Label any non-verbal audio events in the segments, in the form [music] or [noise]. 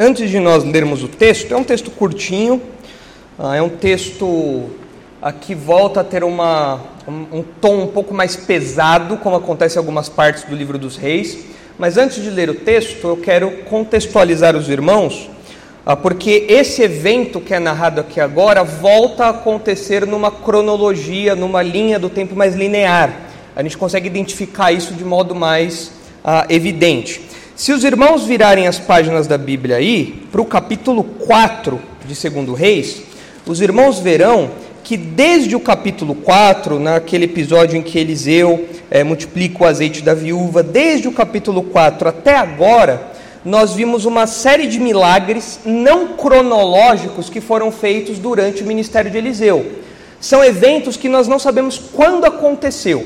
Antes de nós lermos o texto, é um texto curtinho, ah, é um texto que volta a ter uma, um, tom um pouco mais pesado, como acontece em algumas partes do livro dos reis. Mas antes de ler o texto, eu quero contextualizar os irmãos, ah, porque esse evento que é narrado aqui agora volta a acontecer numa cronologia, numa linha do tempo mais linear. A gente consegue identificar isso de modo mais evidente. Se os irmãos virarem as páginas da Bíblia aí, para o capítulo 4 de 2 Reis, os irmãos verão que desde o capítulo 4, naquele episódio em que Eliseu é, multiplica o azeite da viúva, desde o capítulo 4 até agora, nós vimos uma série de milagres não cronológicos que foram feitos durante o ministério de Eliseu. São eventos que nós não sabemos quando aconteceu.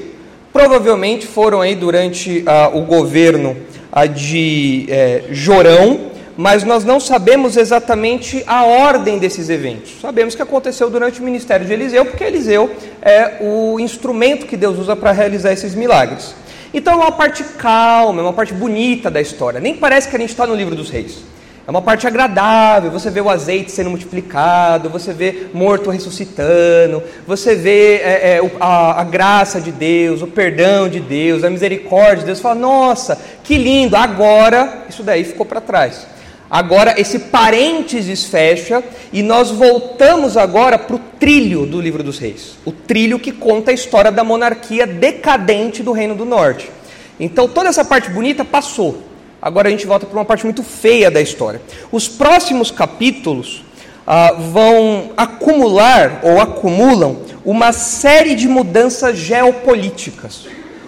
Provavelmente foram aí durante ah, o governo a de é, Jorão, mas nós não sabemos exatamente a ordem desses eventos. Sabemos que aconteceu durante o ministério de Eliseu, porque Eliseu é o instrumento que Deus usa para realizar esses milagres. Então é uma parte calma, é uma parte bonita da história. Nem parece que a gente está no livro dos reis. É uma parte agradável, você vê o azeite sendo multiplicado, você vê morto ressuscitando, você vê é, é, a, a, graça de Deus, o perdão de Deus, a misericórdia de Deus. Você fala, nossa, que lindo, agora isso daí ficou para trás. Agora esse parênteses fecha e nós voltamos agora para o trilho do livro dos reis. O trilho que conta a história da monarquia decadente do Reino do Norte. Então toda essa parte bonita passou. Agora a gente volta para uma parte muito feia da história. Os próximos capítulos ah, vão acumular ou acumulam uma série de mudanças geopolíticas.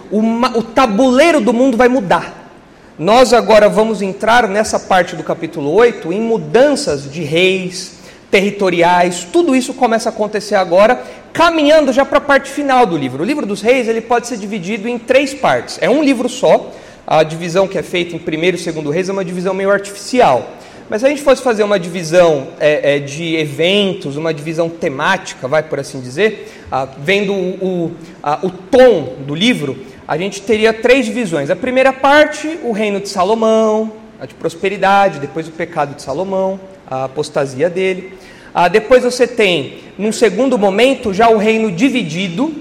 Uma, o tabuleiro do mundo vai mudar. Nós agora vamos entrar nessa parte do capítulo 8 em mudanças de reis, territoriais, tudo isso começa a acontecer agora, caminhando já para a parte final do livro. O livro dos reis ele pode ser dividido em três partes. É um livro só, a divisão que é feita em primeiro e segundo reis é uma divisão meio artificial. Mas se a gente fosse fazer uma divisão é, é, de eventos, uma divisão temática, vai por assim dizer, ah, vendo o, o, a, o tom do livro, a gente teria três divisões. A primeira parte, o reino de Salomão, a de prosperidade, depois o pecado de Salomão, a apostasia dele. Ah, depois você tem, num segundo momento, já o reino dividido,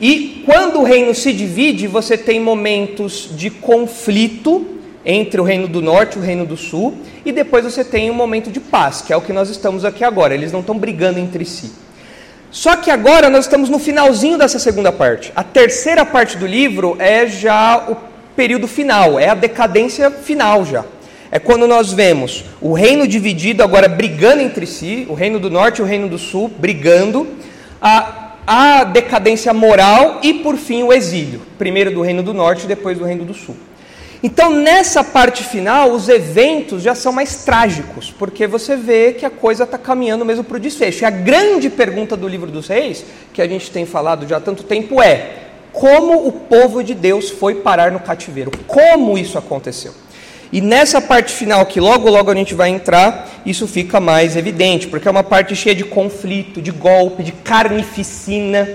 e quando o reino se divide, você tem momentos de conflito entre o reino do norte e o reino do sul, e depois você tem um momento de paz, que é o que nós estamos aqui agora. Eles não estão brigando entre si. Só que agora nós estamos no finalzinho dessa segunda parte. A terceira parte do livro é já o período final, é a decadência final já. É quando nós vemos o reino dividido agora brigando entre si, o reino do norte e o reino do sul brigando, a a decadência moral e, por fim, o exílio, primeiro do Reino do Norte e depois do Reino do Sul. Então, nessa parte final, os eventos já são mais trágicos, porque você vê que a coisa está caminhando mesmo para o desfecho. E a grande pergunta do livro dos reis, que a gente tem falado já há tanto tempo, é: como o povo de Deus foi parar no cativeiro? Como isso aconteceu? E nessa parte final, que logo logo a gente vai entrar, isso fica mais evidente, porque é uma parte cheia de conflito, de golpe, de carnificina.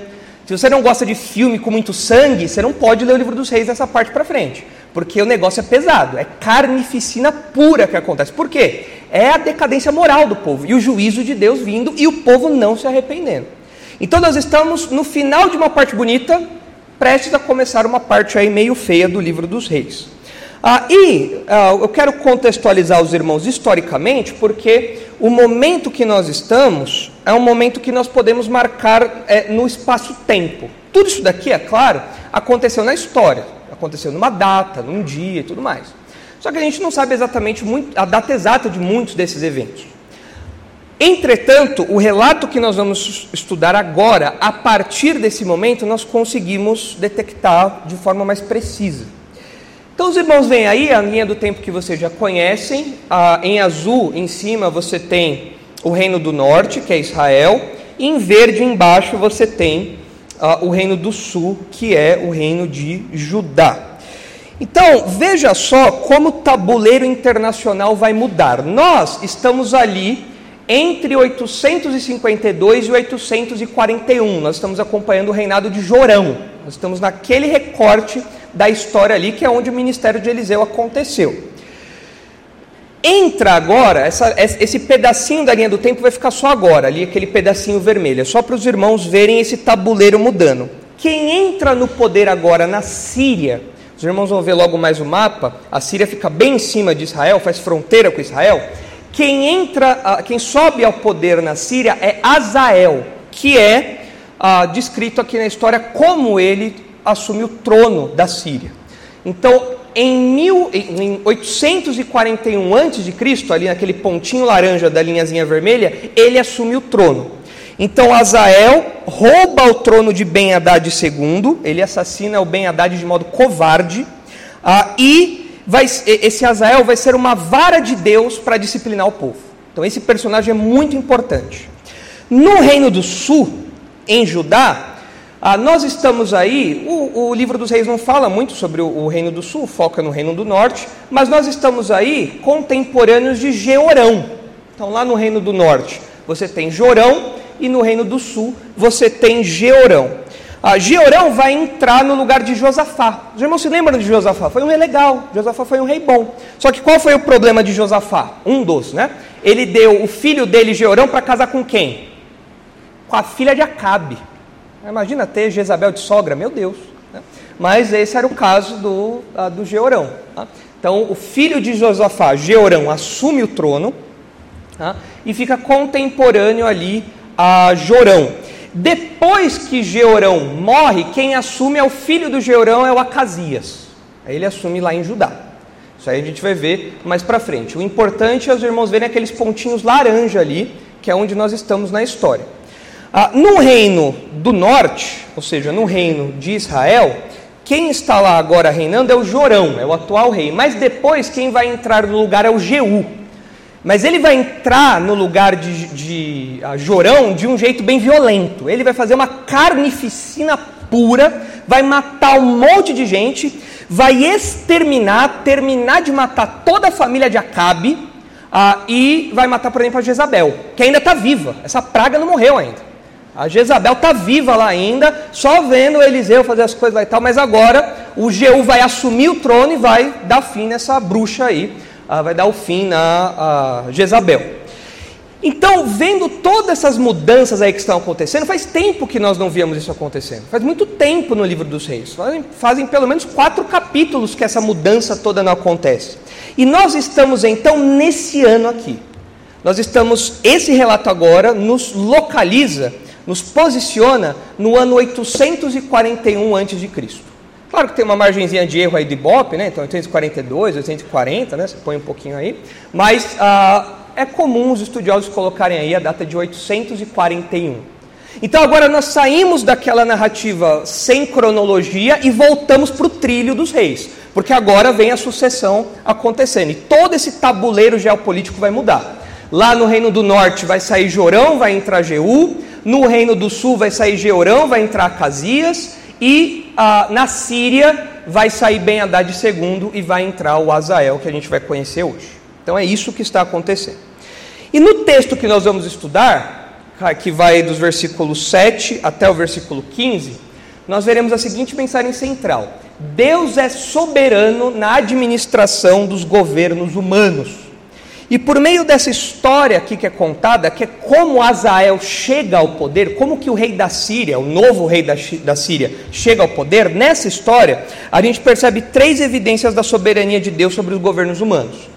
Se você não gosta de filme com muito sangue, você não pode ler o livro dos reis dessa parte para frente, porque o negócio é pesado, é carnificina pura que acontece. Por quê? É a decadência moral do povo e o juízo de Deus vindo e o povo não se arrependendo. Então nós estamos no final de uma parte bonita, prestes a começar uma parte aí meio feia do livro dos reis. Ah, e ah, eu quero contextualizar os irmãos historicamente, porque o momento que nós estamos é um momento que nós podemos marcar é, no espaço-tempo. Tudo isso daqui, é claro, aconteceu na história, aconteceu numa data, num dia e tudo mais. Só que a gente não sabe exatamente muito, a data exata de muitos desses eventos. Entretanto, o relato que nós vamos estudar agora, a partir desse momento, nós conseguimos detectar de forma mais precisa. Então, os irmãos veem aí a linha do tempo que vocês já conhecem. Ah, em azul, em cima, você tem o reino do norte, que é Israel. E em verde, embaixo, você tem ah, o reino do sul, que é o reino de Judá. Então, veja só como o tabuleiro internacional vai mudar. Nós estamos ali entre 852 e 841. Nós estamos acompanhando o reinado de Jorão. Nós estamos naquele recorte da história ali, que é onde o ministério de Eliseu aconteceu. entra agora, essa, esse pedacinho da linha do tempo vai ficar só agora, ali aquele pedacinho vermelho, é só para os irmãos verem esse tabuleiro mudando. Quem entra no poder agora na Síria, os irmãos vão ver logo mais o mapa, a Síria fica bem em cima de Israel, faz fronteira com Israel. Quem entra, quem sobe ao poder na Síria é Azael, que é ah, descrito aqui na história como ele assume o trono da Síria. Então, em, mil, em 841 a.C., ali naquele pontinho laranja da linhazinha vermelha, ele assume o trono. Então Azael rouba o trono de Ben Haddad II, ele assassina o Ben Haddad de modo covarde, ah, e vai, esse Azael vai ser uma vara de Deus para disciplinar o povo. Então esse personagem é muito importante. No Reino do Sul, em Judá, ah, nós estamos aí, o, o, livro dos reis não fala muito sobre o, o, Reino do Sul, foca no Reino do Norte, mas nós estamos aí contemporâneos de Georão. Então, lá no Reino do Norte, você tem Jorão, e no Reino do Sul, você tem Georão. Ah, Georão vai entrar no lugar de Josafá. Os irmãos se lembram de Josafá? Foi um rei legal, Josafá foi um rei bom. Só que qual foi o problema de Josafá? Um dos, né? Ele deu o filho dele, Georão, para casar com quem? Com a filha de Acabe. Imagina ter Jezabel de sogra, meu Deus. Né? Mas esse era o caso do, uh, do Georão. Tá? Então, o filho de Josafá, Georão, assume o trono tá? e fica contemporâneo ali a Jorão. Depois que Georão morre, quem assume é o filho do Georão, é o Acasias. Ele assume lá em Judá. Isso aí a gente vai ver mais para frente. O importante é os irmãos verem aqueles pontinhos laranja ali, que é onde nós estamos na história. Ah, no reino do norte, ou seja, no reino de Israel, quem está lá agora reinando é o Jorão, é o atual rei. Mas depois quem vai entrar no lugar é o Jeú. Mas ele vai entrar no lugar de, de uh, Jorão de um jeito bem violento. Ele vai fazer uma carnificina pura, vai matar um monte de gente, vai exterminar, terminar de matar toda a família de Acabe uh, e vai matar, por exemplo, a Jezabel, que ainda está viva. Essa praga não morreu ainda. A Jezabel está viva lá ainda, só vendo Eliseu fazer as coisas lá e tal, mas agora o Jeú vai assumir o trono e vai dar fim nessa bruxa aí, uh, vai dar o fim na Jezabel. Então, vendo todas essas mudanças aí que estão acontecendo, faz tempo que nós não víamos isso acontecendo. Faz muito tempo no livro dos reis. Fazem, fazem pelo menos quatro capítulos que essa mudança toda não acontece. E nós estamos então nesse ano aqui. Nós estamos, esse relato agora nos localiza nos posiciona no ano 841 a.C. Claro que tem uma margenzinha de erro aí de Ibope, né? Então 842, 840, né? Você põe um pouquinho aí. Mas ah, é comum os estudiosos colocarem aí a data de 841. Então agora nós saímos daquela narrativa sem cronologia e voltamos para o trilho dos reis. Porque agora vem a sucessão acontecendo. E todo esse tabuleiro geopolítico vai mudar. Lá no Reino do Norte vai sair Jorão, vai entrar Jeú. No reino do sul vai sair Georão, vai entrar Casias, e ah, na Síria vai sair Ben Haddad II e vai entrar o Azael, que a gente vai conhecer hoje. Então é isso que está acontecendo. E no texto que nós vamos estudar, que vai dos versículos 7 até o versículo 15, nós veremos a seguinte mensagem central: Deus é soberano na administração dos governos humanos. E por meio dessa história aqui que é contada, que é como Azael chega ao poder, como que o rei da Síria, o novo rei da, da Síria, chega ao poder, nessa história, a gente percebe três evidências da soberania de Deus sobre os governos humanos.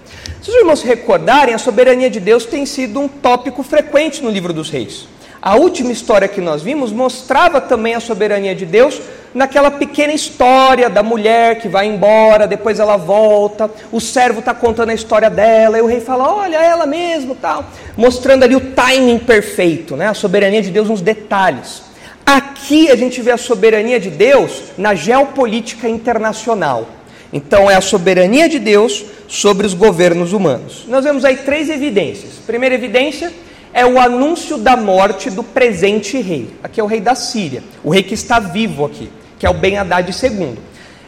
Se os irmãos se recordarem, a soberania de Deus tem sido um tópico frequente no livro dos reis. A última história que nós vimos mostrava também a soberania de Deus naquela pequena história da mulher que vai embora, depois ela volta, o servo está contando a história dela, e o rei fala, olha, ela mesmo, tal, mostrando ali o timing perfeito, né? a soberania de Deus nos detalhes. Aqui a gente vê a soberania de Deus na geopolítica internacional. Então é a soberania de Deus sobre os governos humanos. Nós vemos aí três evidências. Primeira evidência é o anúncio da morte do presente rei. Aqui é o rei da Síria, o rei que está vivo aqui que é o Ben Haddad II.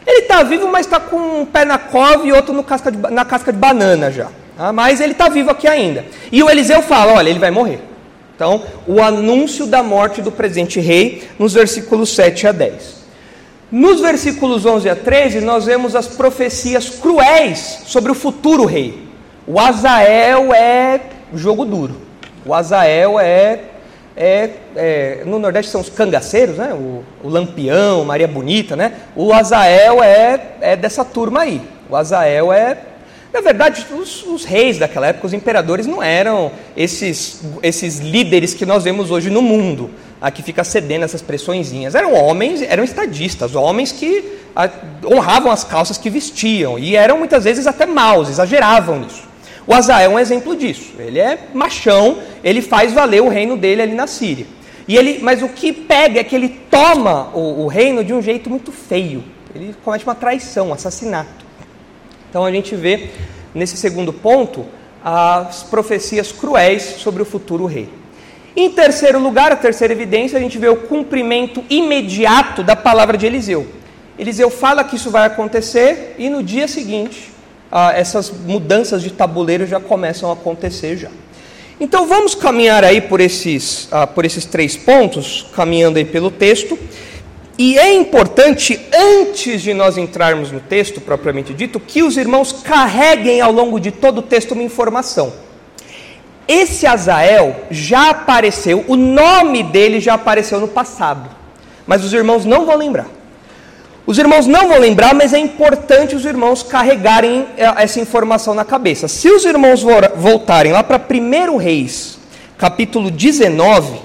Ele está vivo, mas está com um pé na cova e outro casca de, na casca de banana já. Tá? Mas ele está vivo aqui ainda. E o Eliseu fala: olha, ele vai morrer. Então, o anúncio da morte do presente rei, nos versículos 7 a 10. Nos versículos 11 a 13, nós vemos as profecias cruéis sobre o futuro rei. O Azael é jogo duro. O Azael é, é, é no Nordeste são os cangaceiros, né? O, o, Lampião, Maria Bonita, né? O Azael é, é dessa turma aí. O Azael é na verdade, os, os, reis daquela época, os imperadores, não eram esses, esses líderes que nós vemos hoje no mundo, a que fica cedendo essas pressõezinhas. Eram homens, eram estadistas, homens que a, honravam as calças que vestiam e eram muitas vezes até maus, exageravam nisso. O Azael é um exemplo disso. Ele é machão, ele faz valer o reino dele ali na Síria. E ele, mas o que pega é que ele toma o, o reino de um jeito muito feio. Ele comete uma traição, um assassinato. Então a gente vê nesse segundo ponto as profecias cruéis sobre o futuro rei. Em terceiro lugar, a terceira evidência, a gente vê o cumprimento imediato da palavra de Eliseu. Eliseu fala que isso vai acontecer e no dia seguinte ah, essas mudanças de tabuleiro já começam a acontecer já. Então vamos caminhar aí por esses, ah, por esses três pontos, caminhando aí pelo texto. E é importante, antes de nós entrarmos no texto propriamente dito, que os irmãos carreguem ao longo de todo o texto uma informação. Esse Azael já apareceu, o nome dele já apareceu no passado, mas os irmãos não vão lembrar. Os irmãos não vão lembrar, mas é importante os irmãos carregarem eh, essa informação na cabeça. Se os irmãos voltarem lá para 1 Reis, capítulo 19,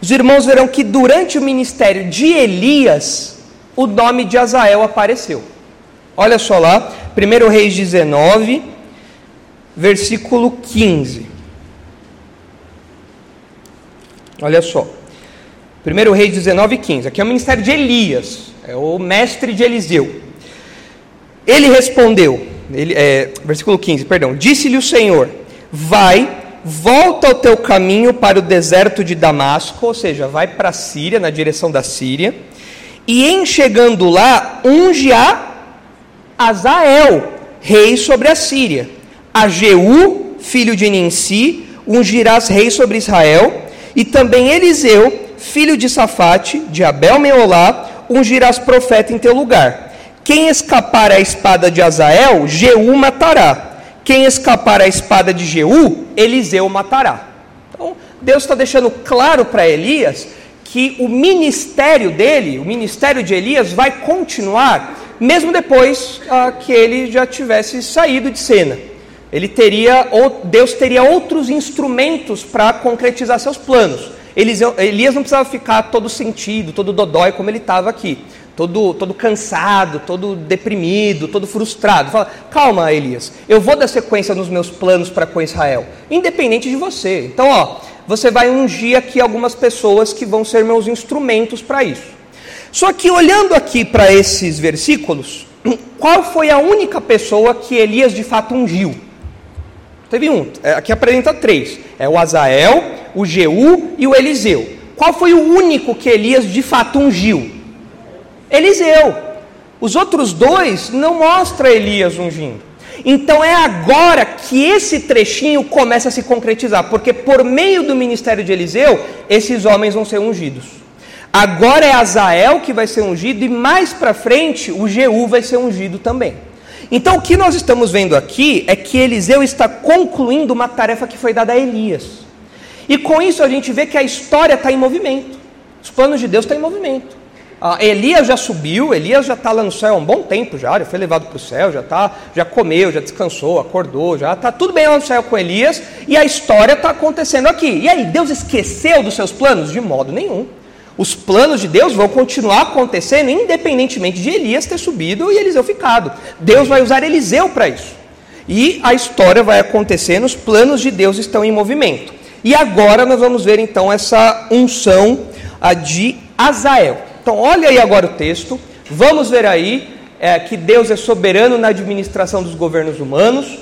os irmãos verão que durante o ministério de Elias, o nome de Azael apareceu. Olha só lá, 1 Reis 19, versículo 15. Olha só. 1 Reis 19, 15. Aqui é o ministério de Elias, é o mestre de Eliseu. Ele respondeu, ele, é, versículo 15, perdão. Disse-lhe o Senhor: Vai volta ao teu caminho para o deserto de Damasco, ou seja, vai para a Síria, na direção da Síria, e em chegando lá, unge a Azael, rei sobre a Síria. A Jeú, filho de Ninsi, ungirás rei sobre Israel, e também Eliseu, filho de Safate, de Abel Meolá, ungirás profeta em teu lugar. Quem escapar à espada de Azael, Jeú matará quem escapar à espada de Jeú, Eliseu matará. Então, Deus está deixando claro para Elias que o ministério dele, o ministério de Elias, vai continuar, mesmo depois ah, que ele já tivesse saído de cena. Ele teria, Deus teria outros instrumentos para concretizar seus planos. Elias não precisava ficar todo sentido, todo dodói como ele estava aqui todo, todo cansado, todo deprimido, todo frustrado. Fala, calma, Elias, eu vou dar sequência nos meus planos para com Israel, independente de você. Então, ó, você vai ungir aqui algumas pessoas que vão ser meus instrumentos para isso. Só que olhando aqui para esses versículos, [clears throat] qual foi a única pessoa que Elias de fato ungiu? Teve um, é, aqui apresenta três: é o Azael, o Jeú e o Eliseu. Qual foi o único que Elias de fato ungiu? Eliseu. Os outros dois não mostra Elias ungindo. Então é agora que esse trechinho começa a se concretizar, porque por meio do ministério de Eliseu, esses homens vão ser ungidos. Agora é Azael que vai ser ungido e mais para frente o Jeú vai ser ungido também. Então o que nós estamos vendo aqui é que Eliseu está concluindo uma tarefa que foi dada a Elias. E com isso a gente vê que a história está em movimento. Os planos de Deus estão em movimento. Ah, Elias já subiu, Elias já está lá no céu há um bom tempo já, já foi levado para o céu, já tá, já comeu, já descansou, acordou, já está tudo bem lá no céu com Elias, e a história está acontecendo aqui. E aí, Deus esqueceu dos seus planos? De modo nenhum. Os planos de Deus vão continuar acontecendo, independentemente de Elias ter subido e Eliseu ficado. Deus vai usar Eliseu para isso. E a história vai acontecendo, os planos de Deus estão em movimento. E agora nós vamos ver então essa unção de Azael. Então, olha aí agora o texto. Vamos ver aí é, que Deus é soberano na administração dos governos humanos.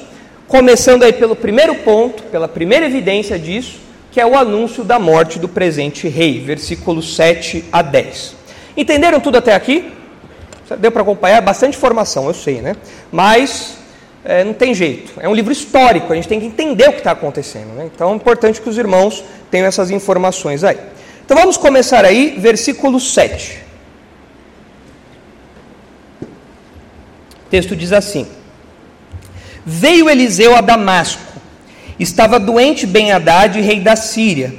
Começando aí pelo primeiro ponto, pela primeira evidência disso, que é o anúncio da morte do presente rei, versículos 7 a 10. Entenderam tudo até aqui? Deu para acompanhar? Bastante informação, eu sei, né? Mas é, não tem jeito. É um livro histórico, a gente tem que entender o que está acontecendo. Né? Então é importante que os irmãos tenham essas informações aí. Então vamos começar aí, versículo 7. O texto diz assim: Veio Eliseu a Damasco. Estava doente Ben-Hadad, rei da Síria,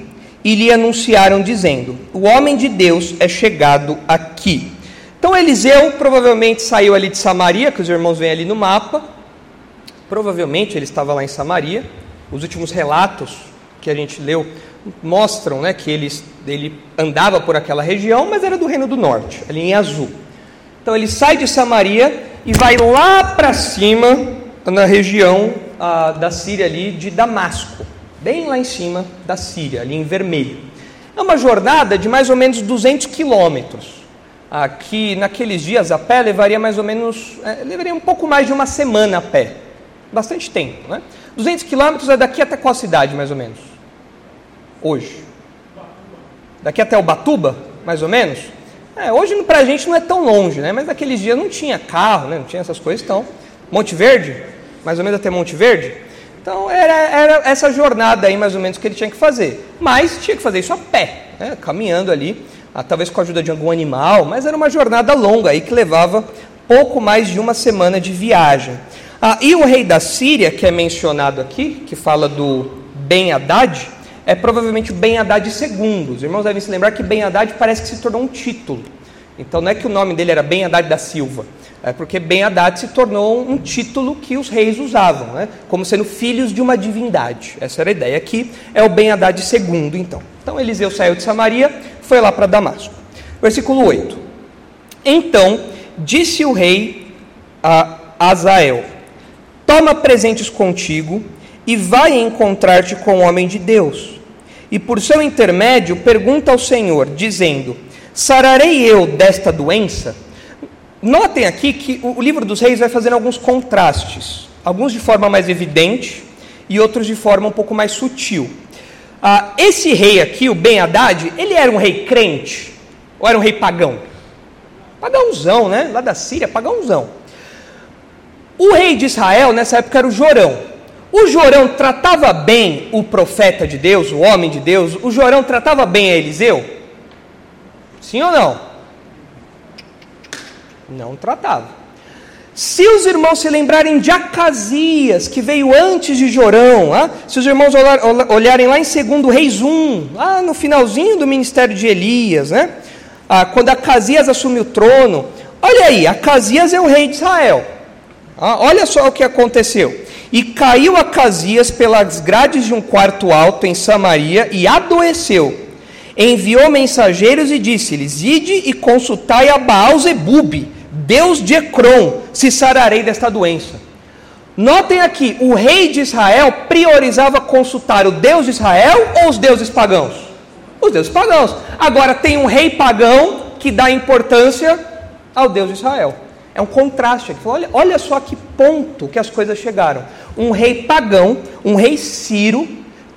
e lhe anunciaram, dizendo: O homem de Deus é chegado aqui. Então Eliseu provavelmente saiu ali de Samaria, que os irmãos veem ali no mapa. Provavelmente ele estava lá em Samaria. Os últimos relatos que a gente leu mostram né, que ele, ele andava por aquela região, mas era do Reino do Norte, ali em azul. Então ele sai de Samaria e vai lá para cima na região ah, da Síria ali de Damasco, bem lá em cima da Síria, ali em vermelho. É uma jornada de mais ou menos 200 quilômetros. Aqui naqueles dias a pé levaria mais ou menos, é, levaria um pouco mais de uma semana a pé, bastante tempo, né? 200 quilômetros é daqui até qual cidade mais ou menos? Hoje? Daqui até Ubatuba, mais ou menos? É, hoje para a gente não é tão longe, né? Mas naqueles dias não tinha carro, né? não tinha essas coisas, então. Monte Verde, mais ou menos até Monte Verde. Então era, era essa jornada aí mais ou menos que ele tinha que fazer. Mas tinha que fazer isso a pé, né? caminhando ali, ah, talvez com a ajuda de algum animal, mas era uma jornada longa aí que levava pouco mais de uma semana de viagem. Ah, e o rei da Síria, que é mencionado aqui, que fala do Ben Haddad, é provavelmente o Ben Haddad II. Os irmãos devem se lembrar que Ben Haddad parece que se tornou um título. Então não é que o nome dele era Ben Haddad da Silva, é porque Ben Haddad se tornou um título que os reis usavam, né? como sendo filhos de uma divindade. Essa era a ideia aqui, é o Ben Haddad II, então. Então Eliseu saiu de Samaria, foi lá para Damasco. Versículo 8. Então disse o rei a Azael: Toma presentes contigo e vai encontrar-te com o homem de Deus. E por seu intermédio pergunta ao Senhor, dizendo: Sararei eu desta doença? Notem aqui que o livro dos reis vai fazendo alguns contrastes, alguns de forma mais evidente e outros de forma um pouco mais sutil. Ah, esse rei aqui, o Ben Haddad, ele era um rei crente ou era um rei pagão? Pagãozão, né? Lá da Síria, pagãozão. O rei de Israel nessa época era o Jorão. O Jorão tratava bem o profeta de Deus, o homem de Deus. O Jorão tratava bem a Eliseu? Sim ou não? Não tratava. Se os irmãos se lembrarem de Acasias, que veio antes de Jorão, ah, se os irmãos olharem lá em 2 Reis 1, lá no finalzinho do ministério de Elias, né? Ah, quando Acasias assumiu o trono, olha aí, Acasias é o rei de Israel. Ah, olha só o que aconteceu. E caiu Acasias pelas grades de um quarto alto em Samaria e adoeceu enviou mensageiros e disse-lhes: Ide e consultai a Baal Zebub, Deus de Ecrom, se sararei desta doença. Notem aqui, o rei de Israel priorizava consultar o Deus de Israel ou os deuses pagãos? Os deuses pagãos. Agora tem um rei pagão que dá importância ao Deus de Israel. É um contraste aqui. Olha, olha só que ponto que as coisas chegaram. Um rei pagão, um rei Ciro,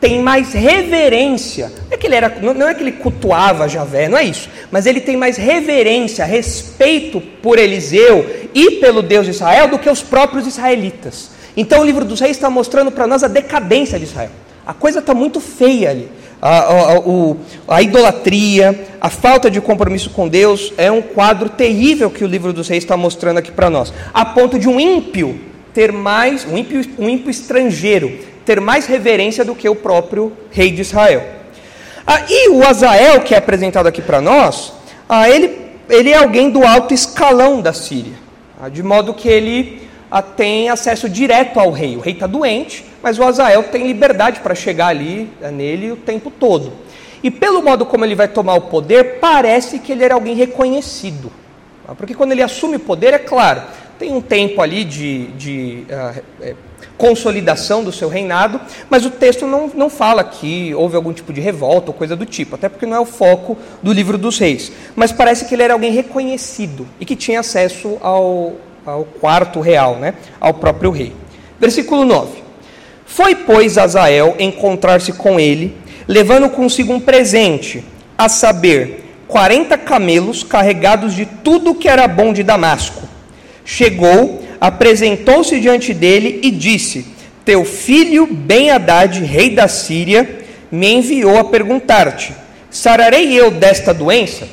tem mais reverência. Não é que ele, era, não é que ele cultuava Javé, não é isso. Mas ele tem mais reverência, respeito por Eliseu e pelo Deus de Israel do que os próprios israelitas. Então o livro dos reis está mostrando para nós a decadência de Israel. A coisa está muito feia ali. A, a, a, a, idolatria, a falta de compromisso com Deus é um quadro terrível que o livro dos reis está mostrando aqui para nós. A ponto de um ímpio ter mais, um ímpio, um ímpio estrangeiro, ter mais reverência do que o próprio rei de Israel. Ah, e o Azael, que é apresentado aqui para nós, ah, ele, ele é alguém do alto escalão da Síria, ah, de modo que ele ah, tem acesso direto ao rei. O rei está doente, mas o Azael tem liberdade para chegar ali ah, nele o tempo todo. E pelo modo como ele vai tomar o poder, parece que ele era alguém reconhecido. Ah, porque quando ele assume o poder, é claro, tem um tempo ali de, de uh, consolidação do seu reinado, mas o texto não, não fala que houve algum tipo de revolta ou coisa do tipo, até porque não é o foco do livro dos reis. Mas parece que ele era alguém reconhecido e que tinha acesso ao, ao quarto real, né, ao próprio rei. Versículo 9: Foi, pois, Azael encontrar-se com ele, levando consigo um presente, a saber, 40 camelos carregados de tudo que era bom de Damasco chegou, apresentou-se diante dele e disse: Teu filho Ben-Hadad, rei da Síria, me enviou a perguntar-te: Sararei eu desta doença?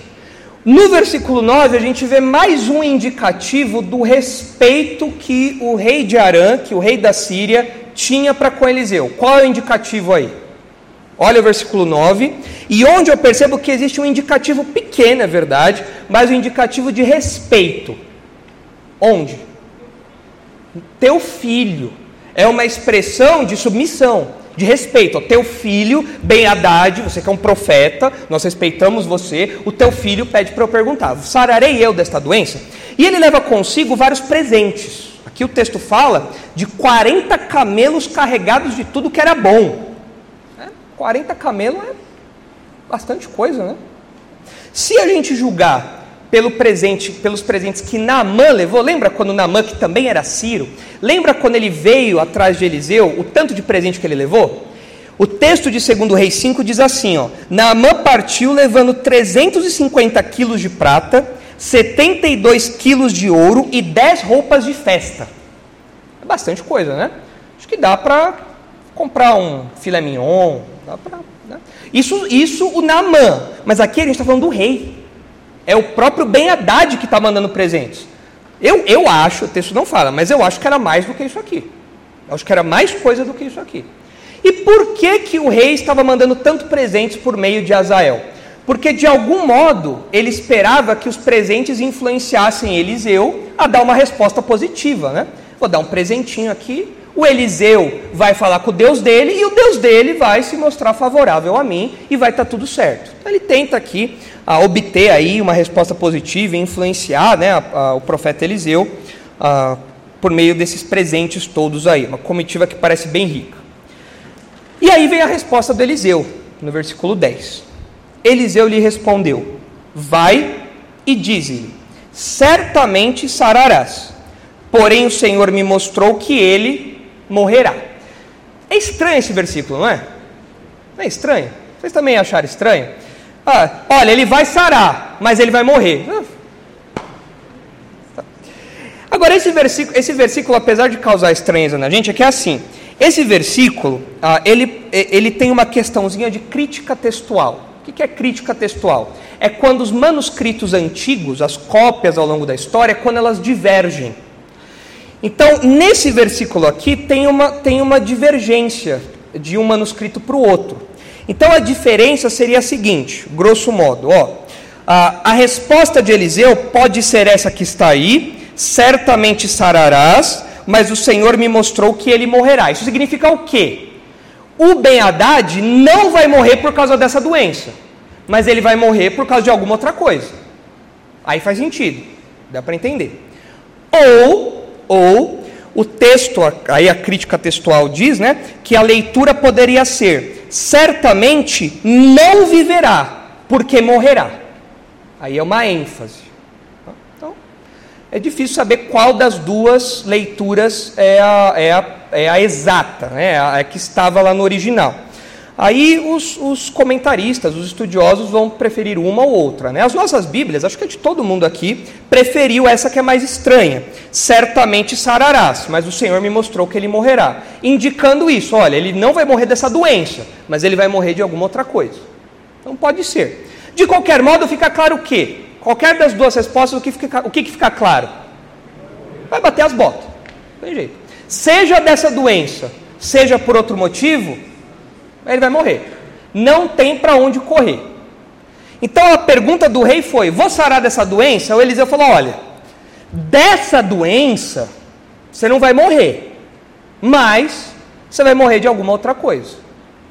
No versículo 9, a gente vê mais um indicativo do respeito que o rei de Arã, que o rei da Síria, tinha para com Eliseu. Qual é o indicativo aí? Olha o versículo 9, e onde eu percebo que existe um indicativo pequeno, é verdade, mas um indicativo de respeito. Onde? Teu filho. É uma expressão de submissão de respeito. O teu filho, bem Haddad, você que é um profeta, nós respeitamos você, o teu filho pede para eu perguntar: sararei eu desta doença? E ele leva consigo vários presentes. Aqui o texto fala de 40 camelos carregados de tudo que era bom. É, 40 camelos é bastante coisa, né? Se a gente julgar pelo presente, pelos presentes que Naamã levou. Lembra quando Naamã, que também era Ciro, lembra quando ele veio atrás de Eliseu, o tanto de presente que ele levou? O texto de 2 Reis 5 diz assim: ó, Naamã partiu levando 350 quilos de prata, 72 quilos de ouro e 10 roupas de festa. É bastante coisa, né? Acho que dá para comprar um filé mignon. Dá pra, né? Isso, isso o Naamã. Mas aqui a gente está falando do rei. É o próprio Ben Haddad que está mandando presentes. Eu, eu acho, o texto não fala, mas eu acho que era mais do que isso aqui. Eu acho que era mais coisa do que isso aqui. E por que, que o rei estava mandando tanto presentes por meio de Azael? Porque de algum modo ele esperava que os presentes influenciassem Eliseu a dar uma resposta positiva, né? Vou dar um presentinho aqui, o Eliseu vai falar com o Deus dele e o Deus dele vai se mostrar favorável a mim e vai estar tá tudo certo. Então, ele tenta aqui a obter aí uma resposta positiva e influenciar né, a, a, o profeta Eliseu a, por meio desses presentes todos aí, uma comitiva que parece bem rica. E aí vem a resposta do Eliseu, no versículo 10. Eliseu lhe respondeu: Vai e dize-lhe: Certamente sararás, porém o Senhor me mostrou que ele morrerá. É estranho esse versículo, não é? Não é estranho? Vocês também acharam estranho? Ah, olha, ele vai sarar, mas ele vai morrer. Agora, esse versículo, esse versículo, apesar de causar estranheza na gente, é que é assim. Esse versículo, ah, ele, ele tem uma questãozinha de crítica textual. O que é crítica textual? É quando os manuscritos antigos, as cópias ao longo da história, é quando elas divergem. Então, nesse versículo aqui, tem uma, tem uma divergência de um manuscrito para o outro. Então a diferença seria a seguinte, grosso modo, ó, a, a resposta de Eliseu pode ser essa que está aí, certamente sararás, mas o Senhor me mostrou que ele morrerá. Isso significa o quê? O Ben Haddad não vai morrer por causa dessa doença, mas ele vai morrer por causa de alguma outra coisa. Aí faz sentido, dá para entender. Ou, ou o texto, aí a crítica textual diz, né, que a leitura poderia ser: certamente não viverá, porque morrerá. Aí é uma ênfase. Então, é difícil saber qual das duas leituras é a, é a, é a exata, né, a que estava lá no original. Aí os, os, comentaristas, os estudiosos vão preferir uma ou outra. Né? As nossas Bíblias, acho que é de todo mundo aqui, preferiu essa que é mais estranha. Certamente sararás, mas o Senhor me mostrou que ele morrerá. Indicando isso, olha, ele não vai morrer dessa doença, mas ele vai morrer de alguma outra coisa. Então pode ser. De qualquer modo, fica claro o quê? Qualquer das duas respostas, o que fica, o que fica claro? Vai bater as botas. Não tem jeito. Seja dessa doença, seja por outro motivo, ele vai morrer. Não tem para onde correr. Então a pergunta do rei foi: Vou sarar dessa doença? O Eliseu falou: Olha, dessa doença você não vai morrer, mas você vai morrer de alguma outra coisa.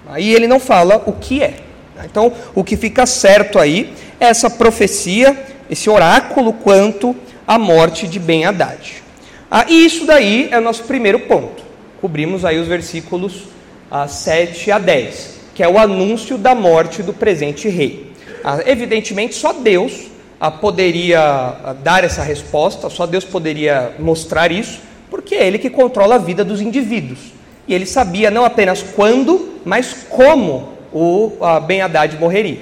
Aí ele não fala o que é. Então o que fica certo aí é essa profecia, esse oráculo quanto à morte de Ben Haddad. Ah, e isso daí é o nosso primeiro ponto. Cobrimos aí os versículos a 7 a 10, que é o anúncio da morte do presente rei. Ah, evidentemente, só Deus ah, poderia ah, dar essa resposta, só Deus poderia mostrar isso, porque é Ele que controla a vida dos indivíduos. E ele sabia não apenas quando, mas como o Ben Haddad morreria,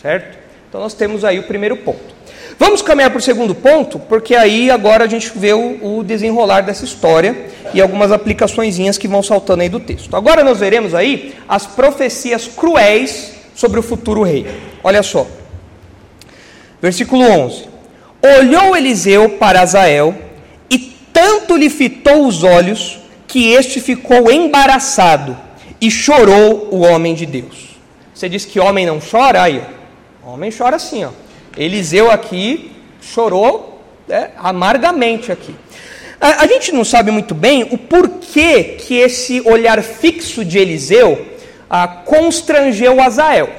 certo? Então nós temos aí o primeiro ponto. Vamos caminhar para o segundo ponto, porque aí agora a gente vê o, o desenrolar dessa história e algumas aplicações que vão saltando aí do texto. Agora nós veremos aí as profecias cruéis sobre o futuro rei. Olha só. Versículo 11: Olhou Eliseu para Azael e tanto lhe fitou os olhos que este ficou embaraçado e chorou o homem de Deus. Você diz que homem não chora? Aí, homem chora assim, ó. Eliseu aqui chorou é, amargamente aqui. A, a, gente não sabe muito bem o porquê que esse olhar fixo de Eliseu ah, constrangeu Azael.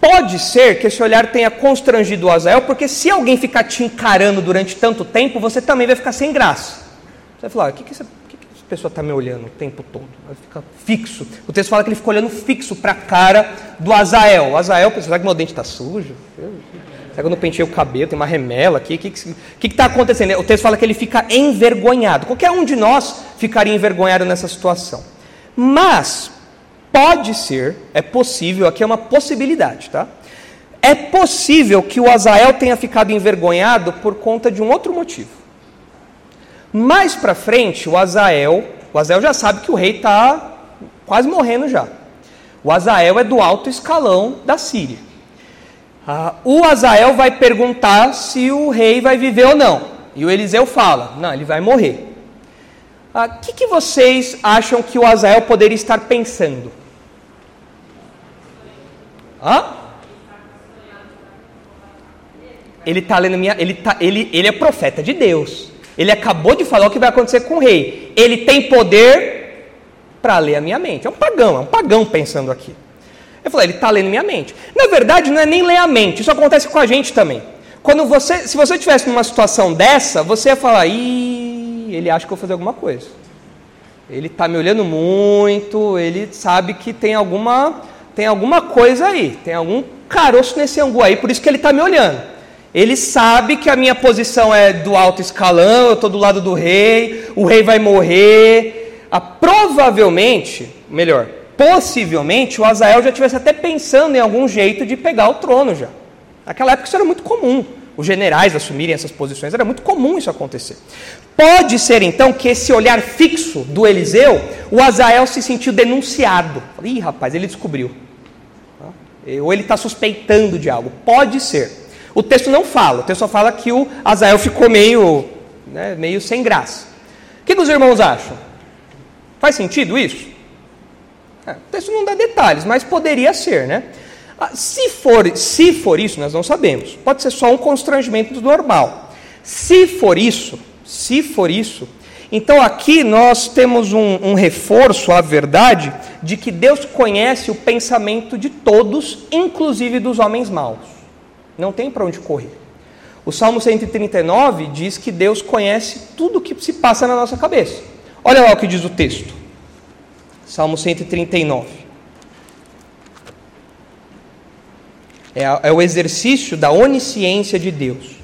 Pode ser que esse olhar tenha constrangido o Azael, porque se alguém ficar te encarando durante tanto tempo, você também vai ficar sem graça. Você vai falar, o que, que, essa, que, que essa pessoa está me olhando o tempo todo? Vai ficar fixo. O texto fala que ele ficou olhando fixo para a cara do Azael. O Azael, será que meu dente está sujo? Será que eu não pentei o cabelo? Tem uma remela aqui? O que está que, que tá acontecendo? O texto fala que ele fica envergonhado. Qualquer um de nós ficaria envergonhado nessa situação. Mas, Pode ser, é possível, aqui é uma possibilidade, tá? É possível que o Azael tenha ficado envergonhado por conta de um outro motivo. Mais para frente, o Azael, o Azael já sabe que o rei está quase morrendo já. O Azael é do alto escalão da Síria. Ah, o Azael vai perguntar se o rei vai viver ou não. E o Eliseu fala: não, ele vai morrer. O ah, que, que vocês acham que o Azael poderia estar pensando? Hã? Ele está lendo minha. Ele, tá, ele, ele é profeta de Deus. Ele acabou de falar o que vai acontecer com o rei. Ele tem poder para ler a minha mente. É um pagão, é um pagão pensando aqui. Eu falei, ele está lendo minha mente. Na verdade, não é nem ler a mente, isso acontece com a gente também. Quando você, se você estivesse numa situação dessa, você ia falar, ih, ele acha que eu vou fazer alguma coisa. Ele está me olhando muito, ele sabe que tem alguma tem alguma coisa aí, tem algum caroço nesse angu aí, por isso que ele está me olhando. Ele sabe que a minha posição é do alto escalão, eu estou do lado do rei, o rei vai morrer. Ah, provavelmente, melhor, possivelmente, o Azael já estivesse até pensando em algum jeito de pegar o trono já. Naquela época isso era muito comum. Os generais assumirem essas posições, era muito comum isso acontecer. Pode ser então que esse olhar fixo do Eliseu, o Azael se sentiu denunciado. Ih, rapaz, ele descobriu. Ou ele está suspeitando de algo. Pode ser. O texto não fala, o texto só fala que o Azael ficou meio, né, meio sem graça. O que, que os irmãos acham? Faz sentido isso? É, o texto não dá detalhes, mas poderia ser, né? Ah, se for, se for isso, nós não sabemos. Pode ser só um constrangimento normal. Se for isso, se for isso, então aqui nós temos um, um, reforço à verdade de que Deus conhece o pensamento de todos, inclusive dos homens maus. Não tem para onde correr. O Salmo 139 diz que Deus conhece tudo o que se passa na nossa cabeça. Olha lá o que diz o texto. Salmo 139. É, é o exercício da onisciência de Deus.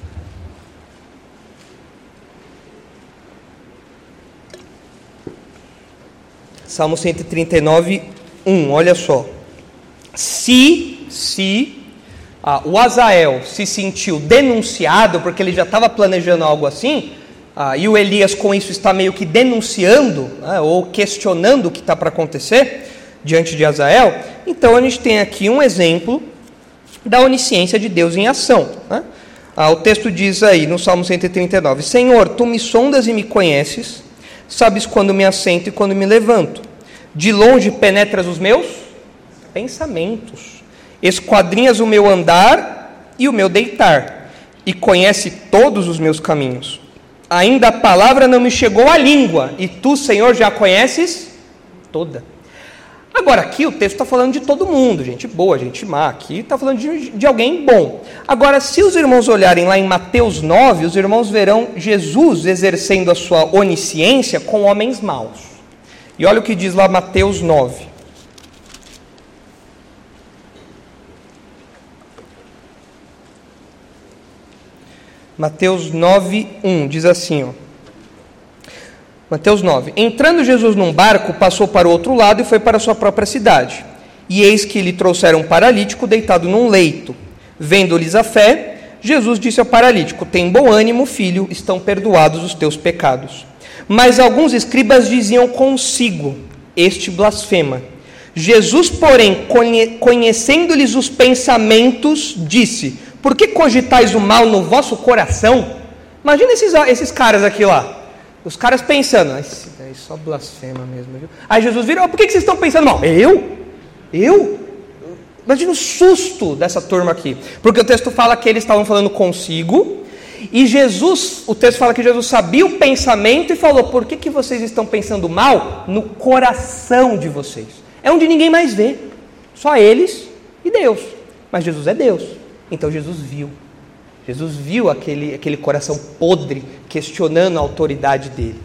Salmo 139, 1, olha só. Se, se ah, o Azael se sentiu denunciado, porque ele já estava planejando algo assim, ah, e o Elias com isso está meio que denunciando, né, ou questionando o que está para acontecer diante de Azael, então a gente tem aqui um exemplo da onisciência de Deus em ação. Né? Ah, o texto diz aí no Salmo 139: Senhor, tu me sondas e me conheces, sabes quando me assento e quando me levanto. De longe penetras os meus pensamentos, esquadrinhas o meu andar e o meu deitar, e conhece todos os meus caminhos. Ainda a palavra não me chegou à língua, e tu, Senhor, já conheces toda. Agora, aqui o texto está falando de todo mundo, gente boa, gente má. Aqui está falando de, de alguém bom. Agora, se os irmãos olharem lá em Mateus 9, os irmãos verão Jesus exercendo a sua onisciência com homens maus. E olha o que diz lá Mateus 9. Mateus 9, 1 diz assim: ó. Mateus 9: Entrando Jesus num barco, passou para o outro lado e foi para sua própria cidade. E eis que lhe trouxeram um paralítico deitado num leito. Vendo-lhes a fé, Jesus disse ao paralítico: Tem bom ânimo, filho, estão perdoados os teus pecados. Mas alguns escribas diziam consigo: Este blasfema. Jesus, porém, conhecendo-lhes os pensamentos, disse: Por que cogitais o mal no vosso coração? Imagina esses, esses caras aqui lá. Os caras pensando, esse daí só blasfema mesmo. Viu? Aí Jesus vira, por que, que vocês estão pensando mal? Eu? Eu? Imagina o susto dessa turma aqui. Porque o texto fala que eles estavam falando consigo, e Jesus, o texto fala que Jesus sabia o pensamento e falou: Por que, que vocês estão pensando mal? No coração de vocês. É onde ninguém mais vê. Só eles e Deus. Mas Jesus é Deus. Então Jesus viu. Jesus viu aquele, aquele coração podre questionando a autoridade dele.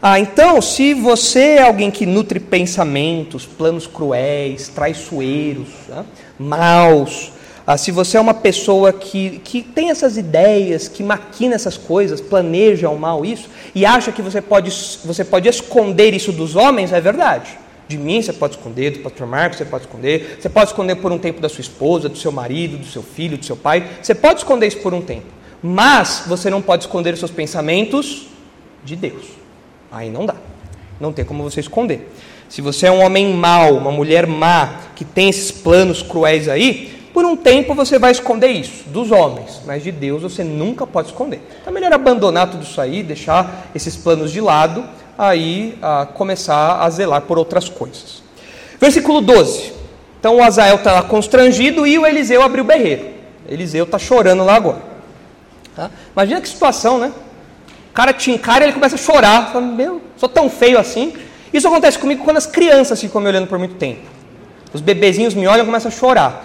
Ah, então, se você é alguém que nutre pensamentos, planos cruéis, traiçoeiros, né, maus, ah, se você é uma pessoa que, que tem essas ideias, que maquina essas coisas, planeja o mal isso, e acha que você pode, você pode esconder isso dos homens, é verdade. De mim você pode esconder, do pastor Marcos você pode esconder, você pode esconder por um tempo da sua esposa, do seu marido, do seu filho, do seu pai, você pode esconder isso por um tempo. Mas você não pode esconder os seus pensamentos de Deus. Aí não dá. Não tem como você esconder. Se você é um homem mau, uma mulher má, que tem esses planos cruéis aí, por um tempo você vai esconder isso dos homens, mas de Deus você nunca pode esconder. Então é melhor abandonar tudo isso aí, deixar esses planos de lado aí a começar a zelar por outras coisas. Versículo 12. Então o Azael está constrangido e o Eliseu abriu o berreiro. Eliseu está chorando lá agora. Tá? Imagina que situação, né? O cara te encara e ele começa a chorar. Fala, Meu, sou tão feio assim. Isso acontece comigo quando as crianças ficam me olhando por muito tempo. Os bebezinhos me olham e começam a chorar.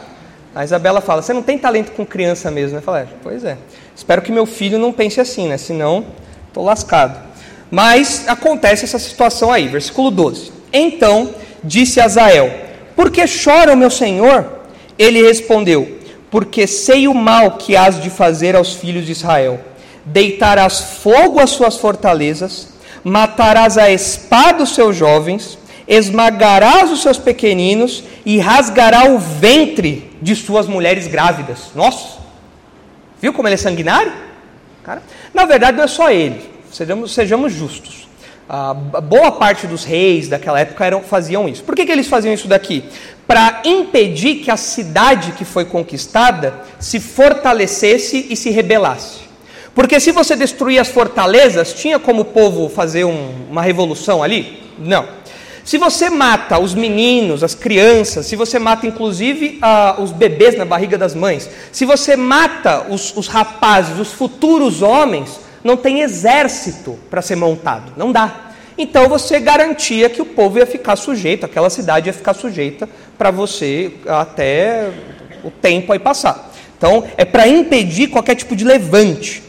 A Isabela fala: Você não tem talento com criança mesmo, né? Fala, é, pois é. Espero que meu filho não pense assim, né? Senão, estou lascado. Mas acontece essa situação aí, versículo 12. Então disse Azael: Por que chora o meu senhor? Ele respondeu: Porque sei o mal que has de fazer aos filhos de Israel. Deitarás fogo às suas fortalezas, matarás a espada os seus jovens, esmagarás os seus pequeninos e rasgará o ventre de suas mulheres grávidas. Nossa! Viu como ele é sanguinário? Cara, na verdade não é só ele. Sejamos, sejamos justos. A boa parte dos reis daquela época eram, faziam isso. Por que, que eles faziam isso daqui? Para impedir que a cidade que foi conquistada se fortalecesse e se rebelasse. Porque se você destruía as fortalezas, tinha como o povo fazer um, uma revolução ali? Não. Se você mata os meninos, as crianças, se você mata inclusive uh, os bebês na barriga das mães, se você mata os, os rapazes, os futuros homens, não tem exército para ser montado, não dá. Então você garantia que o povo ia ficar sujeito, aquela cidade ia ficar sujeita para você até o tempo aí passar. Então é para impedir qualquer tipo de levante.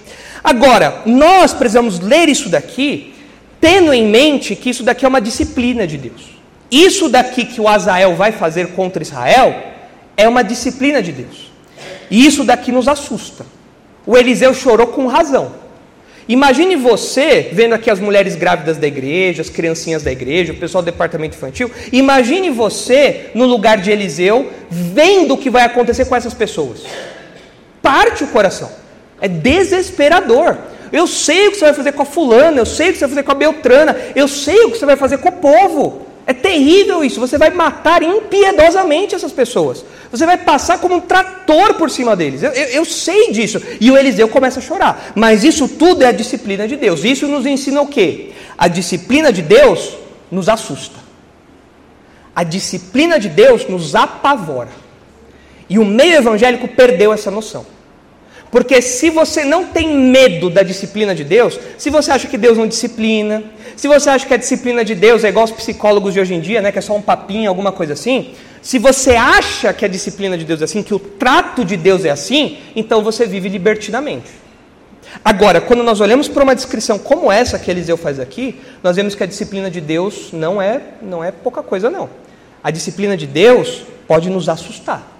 Agora, nós precisamos ler isso daqui, tendo em mente que isso daqui é uma disciplina de Deus. Isso daqui que o Azael vai fazer contra Israel é uma disciplina de Deus. E isso daqui nos assusta. O Eliseu chorou com razão. Imagine você vendo aqui as mulheres grávidas da igreja, as criancinhas da igreja, o pessoal do departamento infantil. Imagine você no lugar de Eliseu, vendo o que vai acontecer com essas pessoas. Parte o coração. É desesperador. Eu sei o que você vai fazer com a fulana, eu sei o que você vai fazer com a Beltrana, eu sei o que você vai fazer com o povo. É terrível isso. Você vai matar impiedosamente essas pessoas. Você vai passar como um trator por cima deles. Eu, eu, eu, sei disso. E o Eliseu começa a chorar. Mas isso tudo é a disciplina de Deus. Isso nos ensina o quê? A disciplina de Deus nos assusta. A disciplina de Deus nos apavora. E o meio evangélico perdeu essa noção. Porque se você não tem medo da disciplina de Deus, se você acha que Deus não disciplina, se você acha que a disciplina de Deus é igual aos psicólogos de hoje em dia, né, que é só um papinho, alguma coisa assim, se você acha que a disciplina de Deus é assim, que o trato de Deus é assim, então você vive libertinamente. Agora, quando nós olhamos para uma descrição como essa que Eliseu faz aqui, nós vemos que a disciplina de Deus não é, não é pouca coisa não. A disciplina de Deus pode nos assustar.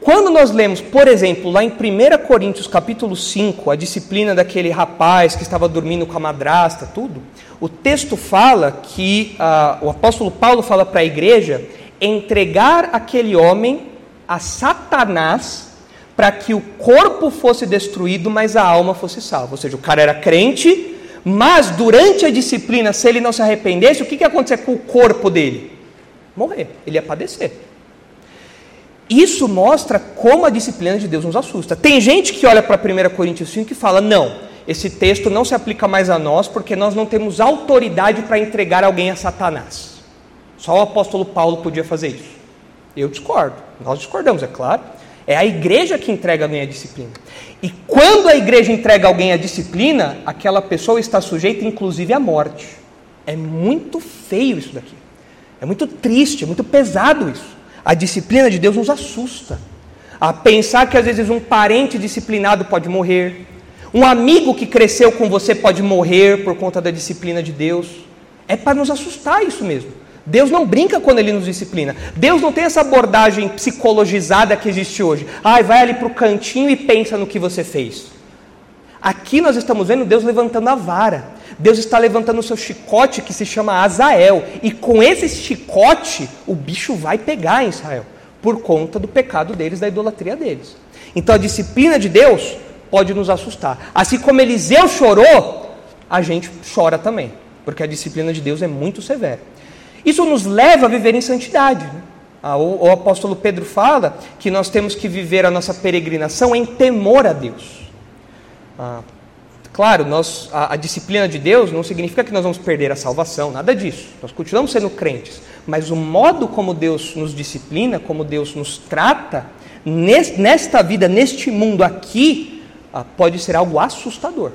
Quando nós lemos, por exemplo, lá em 1 Coríntios capítulo 5, a disciplina daquele rapaz que estava dormindo com a madrasta, tudo, o texto fala que uh, o apóstolo Paulo fala para a igreja entregar aquele homem a Satanás para que o corpo fosse destruído, mas a alma fosse salva. Ou seja, o cara era crente, mas durante a disciplina, se ele não se arrependesse, o que, que ia acontecer com o corpo dele? Morrer, ele ia padecer. Isso mostra como a disciplina de Deus nos assusta. Tem gente que olha para 1 Coríntios 5 e fala: não, esse texto não se aplica mais a nós porque nós não temos autoridade para entregar alguém a Satanás. Só o apóstolo Paulo podia fazer isso. Eu discordo. Nós discordamos, é claro. É a igreja que entrega alguém à disciplina. E quando a igreja entrega alguém à disciplina, aquela pessoa está sujeita inclusive à morte. É muito feio isso daqui. É muito triste, é muito pesado isso. A disciplina de Deus nos assusta. A pensar que às vezes um parente disciplinado pode morrer, um amigo que cresceu com você pode morrer por conta da disciplina de Deus. É para nos assustar isso mesmo. Deus não brinca quando ele nos disciplina. Deus não tem essa abordagem psicologizada que existe hoje. Ai, vai ali para o cantinho e pensa no que você fez. Aqui nós estamos vendo Deus levantando a vara. Deus está levantando o seu chicote que se chama Azael. E com esse chicote, o bicho vai pegar em Israel. Por conta do pecado deles, da idolatria deles. Então a disciplina de Deus pode nos assustar. Assim como Eliseu chorou, a gente chora também. Porque a disciplina de Deus é muito severa. Isso nos leva a viver em santidade. Né? Ah, o, o, apóstolo Pedro fala que nós temos que viver a nossa peregrinação em temor a Deus. Claro, nós, a, a, disciplina de Deus não significa que nós vamos perder a salvação, nada disso. Nós continuamos sendo crentes. Mas o modo como Deus nos disciplina, como Deus nos trata, nesta vida, neste mundo aqui, ah, pode ser algo assustador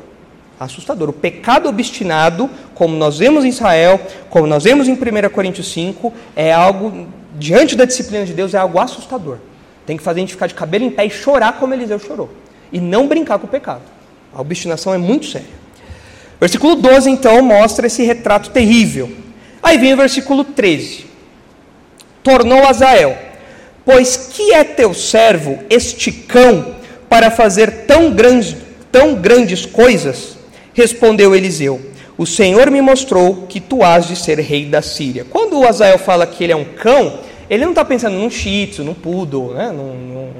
assustador. O pecado obstinado, como nós vemos em Israel, como nós vemos em 1 Coríntios 5, é algo, diante da disciplina de Deus, é algo assustador. Tem que fazer a gente ficar de cabelo em pé e chorar como Eliseu chorou. E não brincar com o pecado. A obstinação é muito séria. Versículo 12, então, mostra esse retrato terrível. Aí vem o versículo 13. Tornou Azael, pois que é teu servo, este cão, para fazer tão, grande, tão grandes coisas? Respondeu Eliseu: O Senhor me mostrou que tu has de ser rei da Síria. Quando o Azael fala que ele é um cão, ele não está pensando num shih tzu, num poodle, né? num, num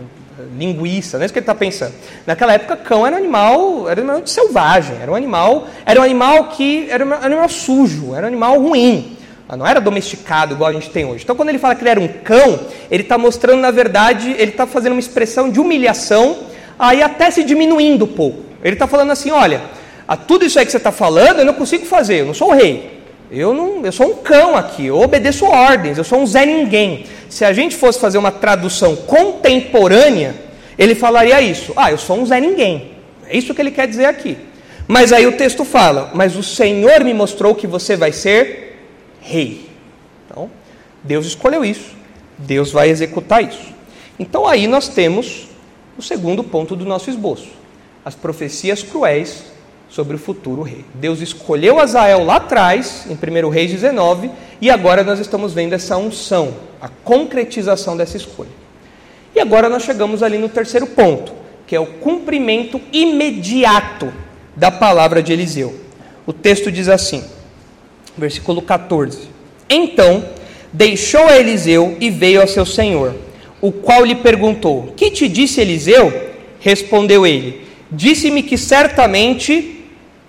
linguiça, não é isso que ele está pensando. Naquela época, cão era um animal, era um animal selvagem, era um animal, era um animal que era um animal sujo, era um animal ruim. Não era domesticado igual a gente tem hoje. Então, quando ele fala que ele era um cão, ele está mostrando, na verdade, ele está fazendo uma expressão de humilhação, aí até se diminuindo um pouco. Ele está falando assim: olha, a tudo isso aí que você está falando, eu não consigo fazer, eu não sou o rei. Eu, não, eu sou um cão aqui, eu obedeço ordens, eu sou um Zé Ninguém. Se a gente fosse fazer uma tradução contemporânea, ele falaria isso. Ah, eu sou um Zé Ninguém. É isso que ele quer dizer aqui. Mas aí o texto fala: Mas o Senhor me mostrou que você vai ser rei. Então, Deus escolheu isso. Deus vai executar isso. Então aí nós temos o segundo ponto do nosso esboço: as profecias cruéis sobre o futuro rei. Deus escolheu Azael lá atrás, em 1 Reis 19, e agora nós estamos vendo essa unção, a concretização dessa escolha. E agora nós chegamos ali no terceiro ponto, que é o cumprimento imediato da palavra de Eliseu. O texto diz assim, versículo 14: Então deixou a Eliseu e veio ao seu senhor, o qual lhe perguntou: Que te disse Eliseu? Respondeu ele: Disse-me que certamente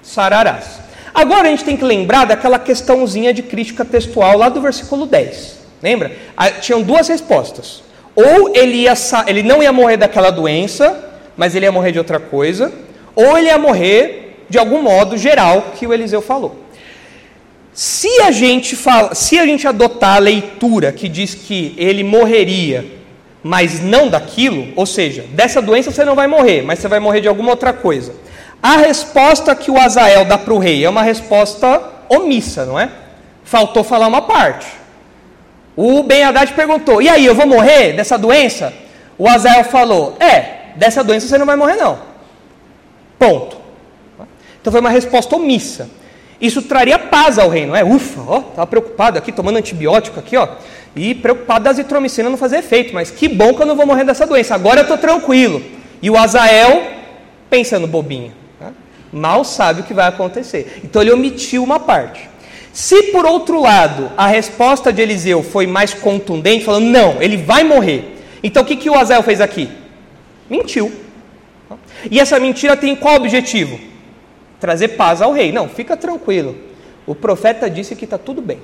sararás. Agora a gente tem que lembrar daquela questãozinha de crítica textual lá do versículo 10. Lembra? Ah, tinham duas respostas. Ou ele, ia, ele não ia morrer daquela doença, mas ele ia morrer de outra coisa, ou ele ia morrer de algum modo geral que o Eliseu falou. Se a gente fala, se a gente adotar a leitura que diz que ele morreria, mas não daquilo, ou seja, dessa doença você não vai morrer, mas você vai morrer de alguma outra coisa. A resposta que o Azael dá para o rei é uma resposta omissa, não é? Faltou falar uma parte. O Ben Haddad perguntou: E aí, eu vou morrer dessa doença? O Azael falou: É, dessa doença você não vai morrer, não. Ponto. Então foi uma resposta omissa. Isso traria paz ao rei, não é? Ufa, ó, estava preocupado aqui, tomando antibiótico aqui, ó, e preocupado da azitromicina não fazer efeito, mas que bom que eu não vou morrer dessa doença, agora eu estou tranquilo. E o Azael pensando bobinho mal sabe o que vai acontecer. Então ele omitiu uma parte. Se por outro lado a resposta de Eliseu foi mais contundente, falando não, ele vai morrer. Então o que, que o Azael fez aqui? Mentiu. E essa mentira tem qual objetivo? Trazer paz ao rei. Não, fica tranquilo. O profeta disse que está tudo bem.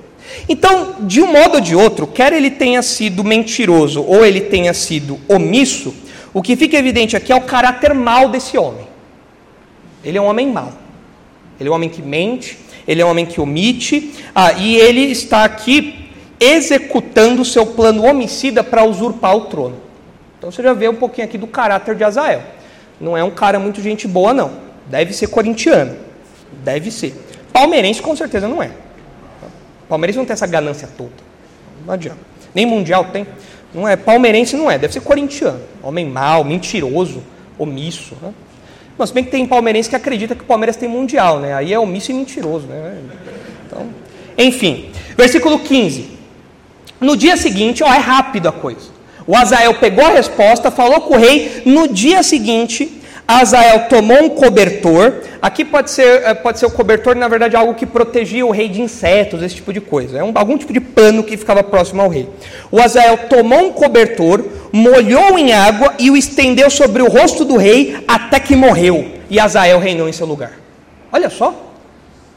Então, de um modo ou de outro, quer ele tenha sido mentiroso ou ele tenha sido omisso, o que fica evidente aqui é o caráter mau desse homem. Ele é um homem mau. Ele é um homem que mente, ele é um homem que omite, ah, e ele está aqui executando o seu plano homicida para usurpar o trono. Então você já vê um pouquinho aqui do caráter de Azael. Não é um cara muito gente boa, não. Deve ser corintiano. Deve ser. Palmeirense com certeza não é. Palmeirense não tem essa ganância toda. Não adianta. Nem mundial tem. Não é. Palmeirense não é. Deve ser corintiano. Homem mau, mentiroso, omisso. Né? Mas se bem que tem palmeirense que acredita que o Palmeiras tem mundial, né? Aí é omisso e mentiroso, né? Então, enfim. Versículo 15. No dia seguinte, ó, é rápido a coisa. O Azael pegou a resposta, falou com o rei. No dia seguinte, Azael tomou um cobertor. Aqui pode ser, eh, pode ser o cobertor, na verdade, algo que protegia o rei de insetos, esse tipo de coisa. É um, algum tipo de pano que ficava próximo ao rei. O Azael tomou um cobertor, molhou em água e o estendeu sobre o rosto do rei até que morreu. E Azael reinou em seu lugar. Olha só.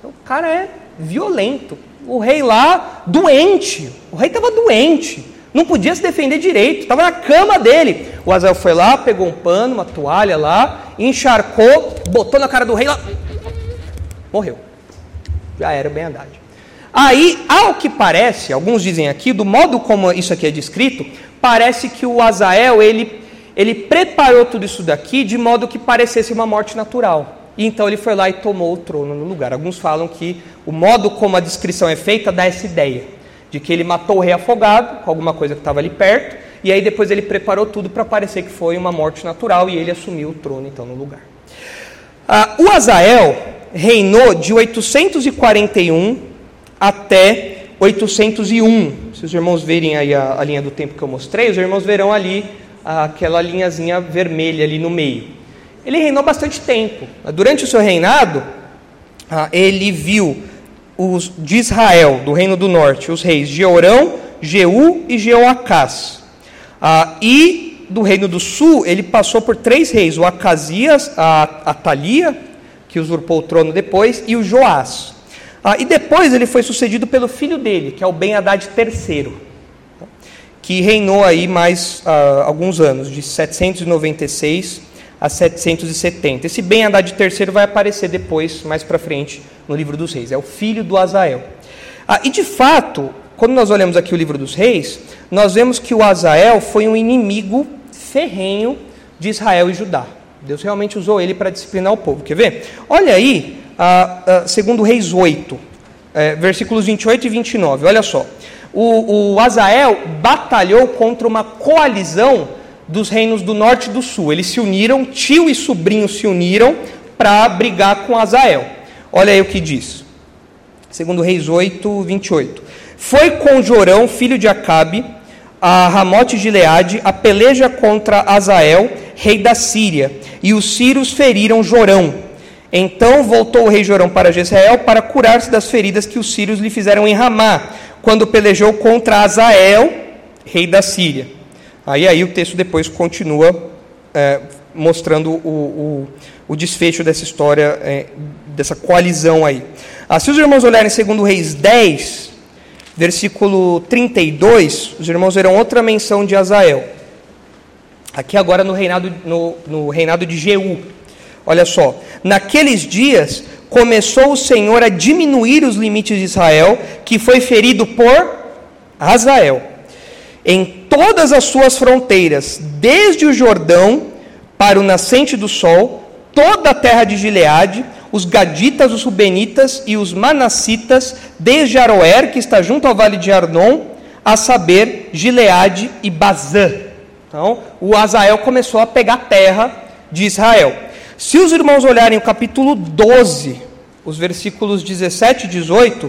O cara é violento o rei lá doente. O rei estava doente. Não podia se defender direito. Estava na cama dele. O Azael foi lá, pegou um pano, uma toalha lá, encharcou, botou na cara do rei lá. Morreu. Já era bem Haddad. Aí, ao que parece, alguns dizem aqui, do modo como isso aqui é descrito, parece que o Azael, ele, ele preparou tudo isso daqui de modo que parecesse uma morte natural. E então ele foi lá e tomou o trono no lugar. Alguns falam que o modo como a descrição é feita dá essa ideia de que ele matou o rei afogado com alguma coisa que estava ali perto, e aí depois ele preparou tudo para parecer que foi uma morte natural e ele assumiu o trono então no lugar. Ah, o Azael reinou de 841 até 801. Se os irmãos verem aí a, a linha do tempo que eu mostrei, os irmãos verão ali aquela linhazinha vermelha ali no meio ele reinou bastante tempo. Durante o seu reinado, ah, ele viu os de Israel, do reino do norte, os reis Jeorão, Jeú e Jeoacás. Ah, e do reino do sul, ele passou por três reis: o Acasias, a Atalia, que usurpou o trono depois, e o Joás. Ah, e depois ele foi sucedido pelo filho dele, que é o Ben-Hadad III, que reinou aí mais alguns anos, de 796 a 770. Esse Ben Haddad III vai aparecer depois, mais para frente, no livro dos reis. É o filho do Azael. Ah, e de fato, quando nós olhamos aqui o livro dos reis, nós vemos que o Azael foi um inimigo ferrenho de Israel e Judá. Deus realmente usou ele para disciplinar o povo. Quer ver? Olha aí, ah, ah, segundo Reis 8, é, versículos 28 e 29. Olha só. O, o Azael batalhou contra uma coalizão dos reinos do norte e do sul. Eles se uniram, tio e sobrinho se uniram para brigar com Azael. Olha aí o que diz. Segundo Reis 8, 28. Foi com Jorão, filho de Acabe, a Ramote de Leade, a peleja contra Azael, rei da Síria, e os sírios feriram Jorão. Então voltou o rei Jorão para Jezreel para curar-se das feridas que os sírios lhe fizeram em Ramá, quando pelejou contra Azael, rei da Síria. Aí, aí o texto depois continua é, mostrando o, o, o, desfecho dessa história, é, dessa coalizão aí. Ah, se os irmãos olharem segundo Reis 10, versículo 32, os irmãos verão outra menção de Azael. Aqui agora no reinado, no, no reinado de Jeú. Olha só, naqueles dias começou o Senhor a diminuir os limites de Israel, que foi ferido por Azael em todas as suas fronteiras, desde o Jordão para o nascente do sol, toda a terra de Gileade, os gaditas, os rubenitas e os manassitas, desde Aroer, que está junto ao vale de Arnon, a saber, Gileade e Bazã. Então, o Azael começou a pegar terra de Israel. Se os irmãos olharem o capítulo 12, os versículos 17 e 18,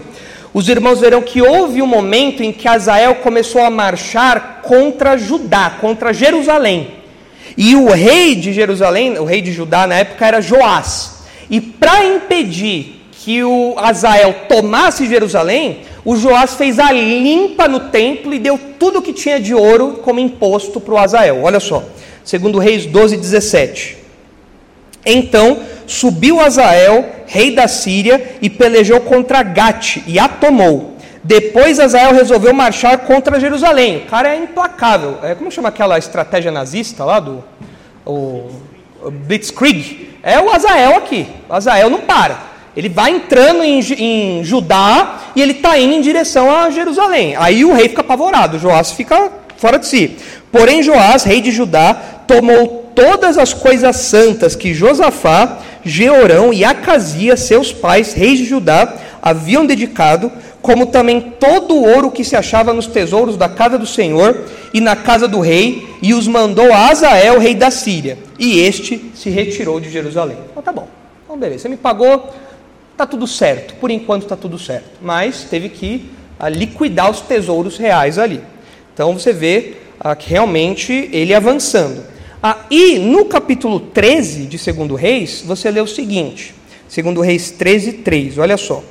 os irmãos verão que houve um momento em que Azael começou a marchar contra Judá, contra Jerusalém. E o rei de Jerusalém, o rei de Judá na época era Joás. E para impedir que o Azael tomasse Jerusalém, o Joás fez a limpa no templo e deu tudo o que tinha de ouro como imposto para o Azael. Olha só, segundo Reis 12, 17. Então subiu Azael, rei da Síria, e pelejou contra Gate e a tomou. Depois Azael resolveu marchar contra Jerusalém. O cara é implacável. É, como chama aquela estratégia nazista lá do o, Blitzkrieg? É o Azael aqui. O Azael não para. Ele vai entrando em, em Judá e ele está indo em direção a Jerusalém. Aí o rei fica apavorado, Joás fica fora de si. Porém, Joás, rei de Judá, tomou todas as coisas santas que Josafá, Jeorão e Acasias, seus pais, reis de Judá, haviam dedicado, como também todo o ouro que se achava nos tesouros da casa do Senhor e na casa do rei, e os mandou a Azael, rei da Síria. E este se retirou de Jerusalém. Então tá bom. Então beleza, você me pagou, tá tudo certo. Por enquanto tá tudo certo. Mas teve que a, ah, liquidar os tesouros reais ali. Então você vê ah, que realmente ele avançando. Ah, e no capítulo 13 de 2 Reis, você lê o seguinte: 2 Reis 13, 3, olha só.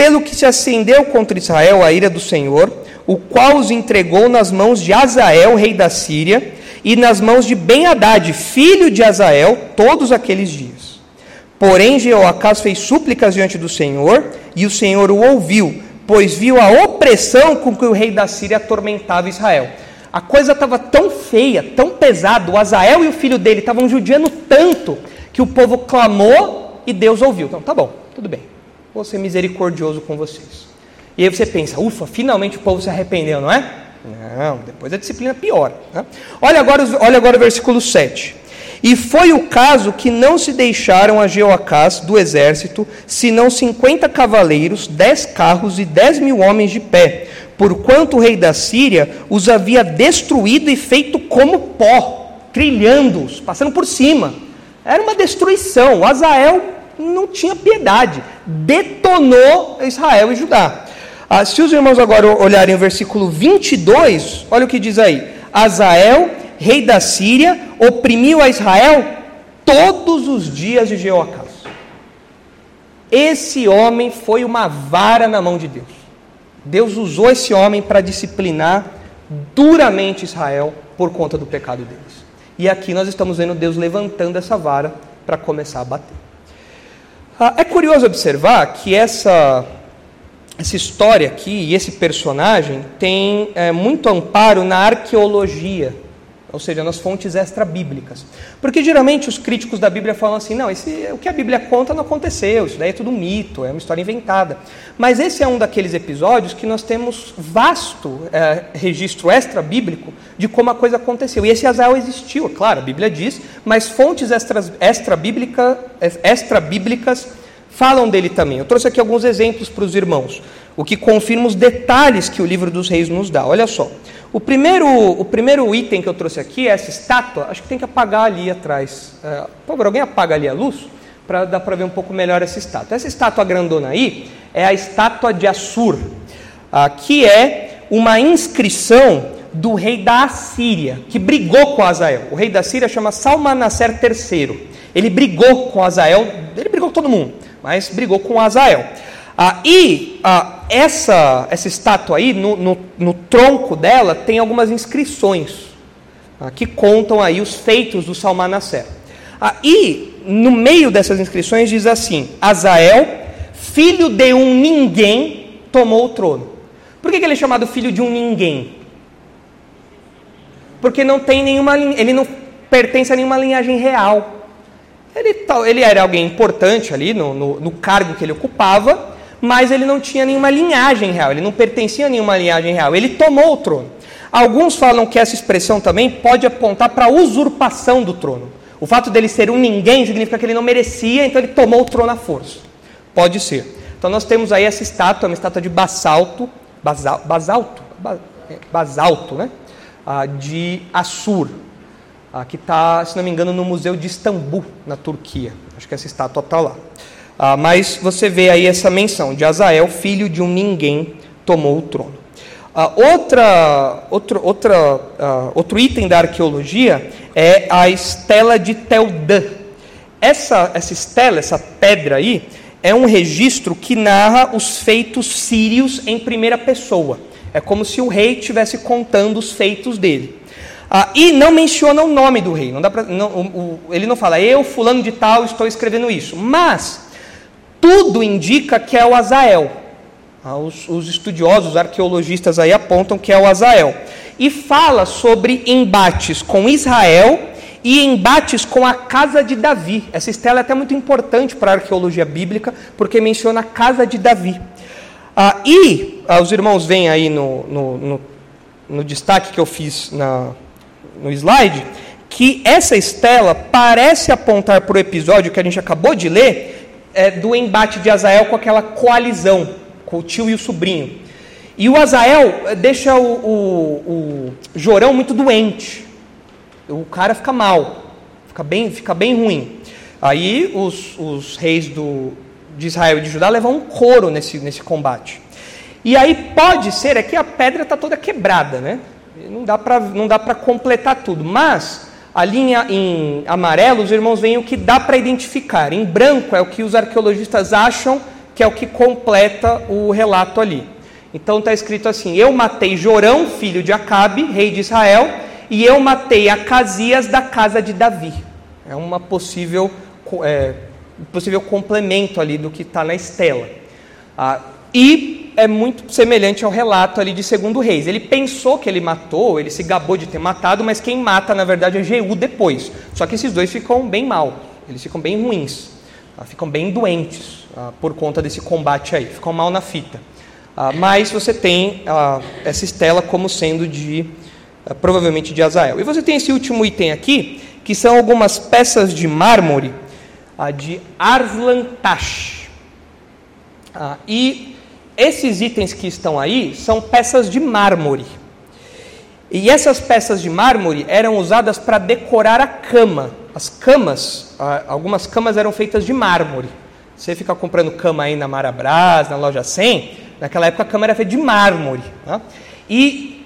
Pelo que se acendeu contra Israel a ira do Senhor, o qual os entregou nas mãos de Azael, rei da Síria, e nas mãos de Ben-Hadad, filho de Azael, todos aqueles dias. Porém, Jeoacás fez súplicas diante do Senhor, e o Senhor o ouviu, pois viu a opressão com que o rei da Síria atormentava Israel. A coisa estava tão feia, tão pesada, o Azael e o filho dele estavam judiando tanto, que o povo clamou e Deus ouviu. Então, tá bom, tudo bem vou ser misericordioso com vocês. E aí você pensa, ufa, finalmente o povo se arrependeu, não é? Não, depois a disciplina piora. Né? Olha, agora, olha agora o versículo 7. E foi o caso que não se deixaram a Jeoacás do exército, senão cinquenta cavaleiros, dez carros e dez mil homens de pé, porquanto o rei da Síria os havia destruído e feito como pó, trilhando-os, passando por cima. Era uma destruição. O Azael não tinha piedade, detonou Israel e Judá. Ah, se os irmãos agora olharem o versículo 22, olha o que diz aí: Azael, rei da Síria, oprimiu a Israel todos os dias de Jeoacás. Esse homem foi uma vara na mão de Deus. Deus usou esse homem para disciplinar duramente Israel por conta do pecado deles. E aqui nós estamos vendo Deus levantando essa vara para começar a bater. Ah, é curioso observar que essa, essa história aqui e esse personagem tem é, muito amparo na arqueologia, ou seja, nas fontes extra-bíblicas. Porque geralmente os críticos da Bíblia falam assim: não, esse, o que a Bíblia conta não aconteceu, isso daí é tudo mito, é uma história inventada. Mas esse é um daqueles episódios que nós temos vasto é, registro extra-bíblico de como a coisa aconteceu. E esse Azael existiu, é claro, a Bíblia diz, mas fontes extra-bíblicas extra falam dele também. Eu trouxe aqui alguns exemplos para os irmãos, o que confirma os detalhes que o livro dos reis nos dá. Olha só. O primeiro, o primeiro item que eu trouxe aqui é essa estátua. Acho que tem que apagar ali atrás. É, por alguém apaga ali a luz? Para dar para ver um pouco melhor essa estátua. Essa estátua grandona aí é a estátua de Assur, ah, que é uma inscrição do rei da Assíria, que brigou com Azael. O rei da Síria chama Salmanasser III. Ele brigou com Azael, ele brigou com todo mundo mas brigou com Azael. Ah, e ah, essa, essa estátua aí, no, no, no, tronco dela, tem algumas inscrições ah, que contam aí os feitos do Salmanasser. Ah, e no meio dessas inscrições diz assim: Azael, filho de um ninguém, tomou o trono. Por que, que ele é chamado filho de um ninguém? Porque não tem nenhuma, ele não pertence a nenhuma linhagem real. Ele, ele era alguém importante ali no, no, no, cargo que ele ocupava, mas ele não tinha nenhuma linhagem real, ele não pertencia a nenhuma linhagem real. Ele tomou o trono. Alguns falam que essa expressão também pode apontar para a usurpação do trono. O fato dele ser um ninguém significa que ele não merecia, então ele tomou o trono à força. Pode ser. Então nós temos aí essa estátua, uma estátua de basalto, basal, basalto, é, basalto, né? Ah, de Assur, ah, que está, se não me engano, no Museu de Istambul, na Turquia. Acho que essa estátua está lá. Ah, mas você vê aí essa menção de Azael, filho de um ninguém, tomou o trono. Ah, outra, outro, outra, ah, outro item da arqueologia é a estela de Teldã. Essa, essa estela, essa pedra aí, é um registro que narra os feitos sírios em primeira pessoa. É como se o rei estivesse contando os feitos dele. Ah, e não menciona o nome do rei. Não pra, não, o, o, ele não fala, eu, fulano de tal, estou escrevendo isso. Mas tudo indica que é o Azael. Ah, os, os, estudiosos, os arqueologistas aí apontam que é o Azael. E fala sobre embates com Israel e embates com a casa de Davi. Essa estela é até muito importante para a arqueologia bíblica, porque menciona a casa de Davi. Ah, e ah, os irmãos veem aí no, no, no, no destaque que eu fiz na, no slide, que essa estela parece apontar para o episódio que a gente acabou de ler, é, do embate de Azael com aquela coalizão, com o tio e o sobrinho. E o Azael é, deixa o, o, o Jorão muito doente. O cara fica mal, fica bem, fica bem ruim. Aí os, os reis do, de Israel e de Judá levam um coro nesse, nesse combate. E aí pode ser, é que a pedra está toda quebrada, né? Não dá para completar tudo, mas a linha em amarelo, os irmãos veem o que dá para identificar. Em branco é o que os arqueologistas acham que é o que completa o relato ali. Então está escrito assim: Eu matei Jorão, filho de Acabe, rei de Israel, e eu matei Acasias da casa de Davi. É uma possível, é, possível complemento ali do que está na estela. Ah, e é muito semelhante ao relato ali de Segundo Reis. Ele pensou que ele matou, ele se gabou de ter matado, mas quem mata na verdade é Jeú depois. Só que esses dois ficam bem mal, eles ficam bem ruins, tá? ficam bem doentes ah, por conta desse combate aí, ficam mal na fita. Ah, mas você tem ah, essa estela como sendo de provavelmente de Azael. E você tem esse último item aqui, que são algumas peças de mármore de Arslantash. e esses itens que estão aí são peças de mármore. E essas peças de mármore eram usadas para decorar a cama. As camas, algumas camas eram feitas de mármore. Você fica comprando cama aí na Marabras, na loja 100, naquela época a cama era feita de mármore. Tá? E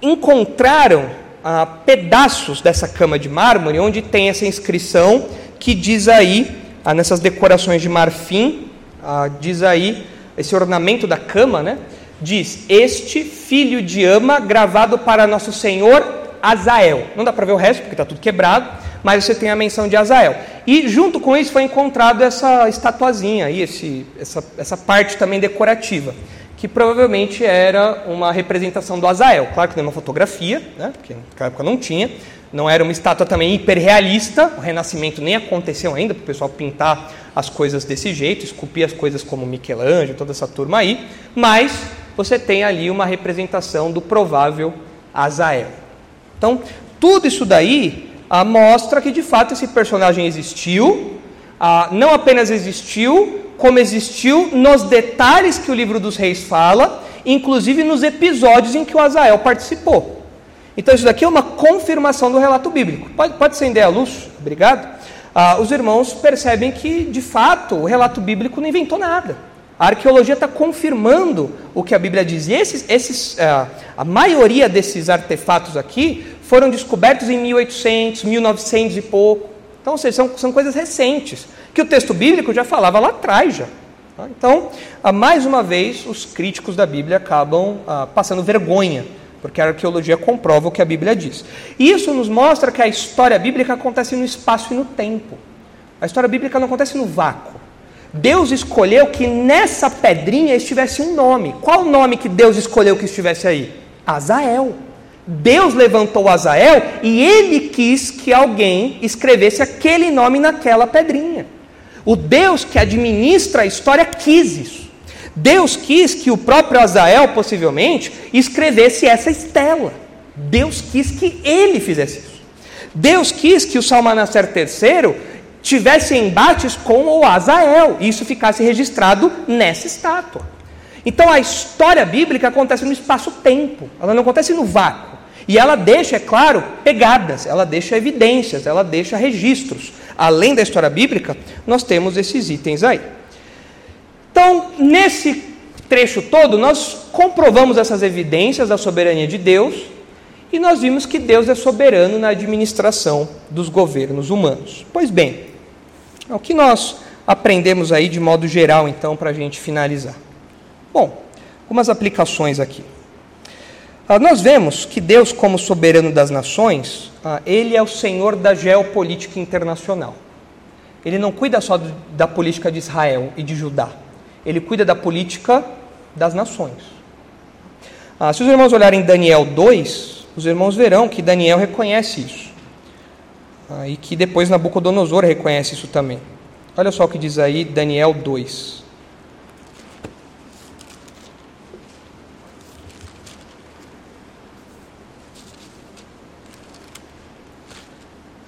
encontraram ah, pedaços dessa cama de mármore onde tem essa inscrição que diz aí, ah, nessas decorações de marfim, ah, diz aí esse ornamento da cama, né? Diz: Este filho de ama gravado para nosso Senhor Azael. Não dá para ver o resto porque está tudo quebrado, mas você tem a menção de Azael. E junto com isso foi encontrado essa estatuazinha aí, esse, essa, essa parte também decorativa, que provavelmente era uma representação do Azael. Claro que não é uma fotografia, né? Porque naquela época não tinha, não era uma estátua também hiperrealista, o Renascimento nem aconteceu ainda para o pessoal pintar as coisas desse jeito, esculpir as coisas como Michelangelo, toda essa turma aí, mas você tem ali uma representação do provável Azael. Então, tudo isso daí ah, mostra que de fato esse personagem existiu, ah, não apenas existiu, como existiu nos detalhes que o livro dos reis fala, inclusive nos episódios em que o Azael participou. Então, isso daqui é uma confirmação do relato bíblico. Pode, pode acender a luz? Obrigado. Ah, os irmãos percebem que, de fato, o relato bíblico não inventou nada. A arqueologia está confirmando o que a Bíblia diz. E esses, esses, ah, a maioria desses artefatos aqui foram descobertos em 1800, 1900 e pouco. Então, ou seja, são, são coisas recentes, que o texto bíblico já falava lá atrás. Já. Tá? Então, ah, mais uma vez, os críticos da Bíblia acabam ah, passando vergonha porque a arqueologia comprova o que a Bíblia diz. E isso nos mostra que a história bíblica acontece no espaço e no tempo. A história bíblica não acontece no vácuo. Deus escolheu que nessa pedrinha estivesse um nome. Qual o nome que Deus escolheu que estivesse aí? Azael. Deus levantou Azael e ele quis que alguém escrevesse aquele nome naquela pedrinha. O Deus que administra a história quis isso. Deus quis que o próprio Azael, possivelmente, escrevesse essa estela. Deus quis que ele fizesse isso. Deus quis que o Salmanacer III tivesse embates com o Azael e isso ficasse registrado nessa estátua. Então a história bíblica acontece no espaço-tempo, ela não acontece no vácuo. E ela deixa, é claro, pegadas, ela deixa evidências, ela deixa registros. Além da história bíblica, nós temos esses itens aí. Então, nesse trecho todo, nós comprovamos essas evidências da soberania de Deus e nós vimos que Deus é soberano na administração dos governos humanos. Pois bem, o que nós aprendemos aí de modo geral, então, para a gente finalizar? Bom, algumas aplicações aqui. Ah, nós vemos que Deus, como soberano das nações, ah, ele é o senhor da geopolítica internacional. Ele não cuida só da política de Israel e de Judá. Ele cuida da política das nações. Ah, se os irmãos olharem Daniel 2, os irmãos verão que Daniel reconhece isso. E que depois Nabucodonosor reconhece isso também. Olha só o que diz aí Daniel 2.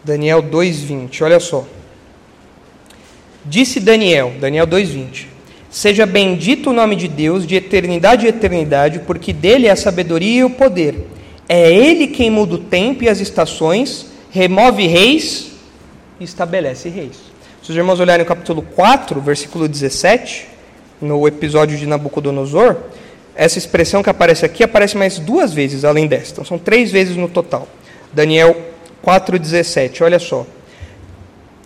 Daniel 2:20. Olha só. Disse Daniel, Daniel 2:20. Seja bendito o nome de Deus de eternidade e eternidade, porque dele é a sabedoria e o poder. É ele quem muda o tempo e as estações, remove reis e estabelece reis. Se os irmãos olharem o capítulo 4, versículo 17, no episódio de Nabucodonosor, essa expressão que aparece aqui aparece mais duas vezes além desta. Então, são três vezes no total. Daniel 4,17, olha só.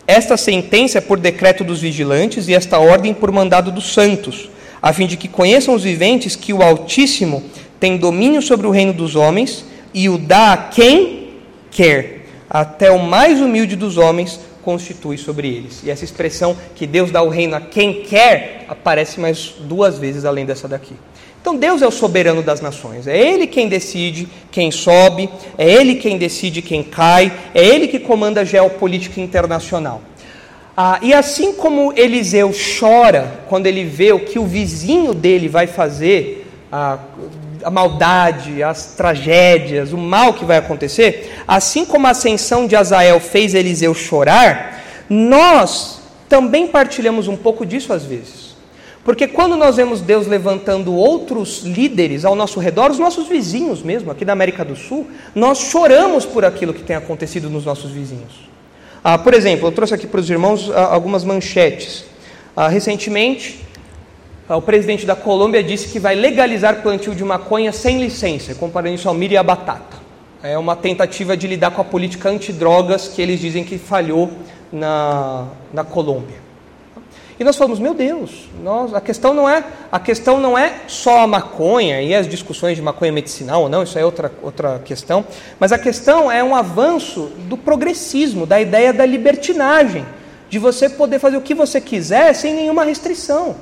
Esta sentença é por decreto dos vigilantes e esta ordem por mandado dos santos, a fim de que conheçam os viventes que o Altíssimo tem domínio sobre o reino dos homens e o dá a quem quer, até o mais humilde dos homens constitui sobre eles. E essa expressão que Deus dá o reino a quem quer aparece mais duas vezes além dessa daqui. Então Deus é o soberano das nações, é Ele quem decide quem sobe, é Ele quem decide quem cai, é Ele que comanda a geopolítica internacional. Ah, e assim como Eliseu chora quando ele vê o que o vizinho dele vai fazer, a, a maldade, as tragédias, o mal que vai acontecer, assim como a ascensão de Azael fez Eliseu chorar, nós também partilhamos um pouco disso às vezes. Porque quando nós vemos Deus levantando outros líderes ao nosso redor, os nossos vizinhos mesmo, aqui da América do Sul, nós choramos por aquilo que tem acontecido nos nossos vizinhos. Ah, por exemplo, eu trouxe aqui para os irmãos ah, algumas manchetes. Ah, recentemente, ah, o presidente da Colômbia disse que vai legalizar plantio de maconha sem licença, comparando isso ao milho e à batata. É uma tentativa de lidar com a política antidrogas que eles dizem que falhou na, na Colômbia. E nós falamos, meu Deus, nós, a questão não é a questão não é só a maconha e as discussões de maconha medicinal ou não, isso é outra, outra questão, mas a questão é um avanço do progressismo, da ideia da libertinagem, de você poder fazer o que você quiser sem nenhuma restrição.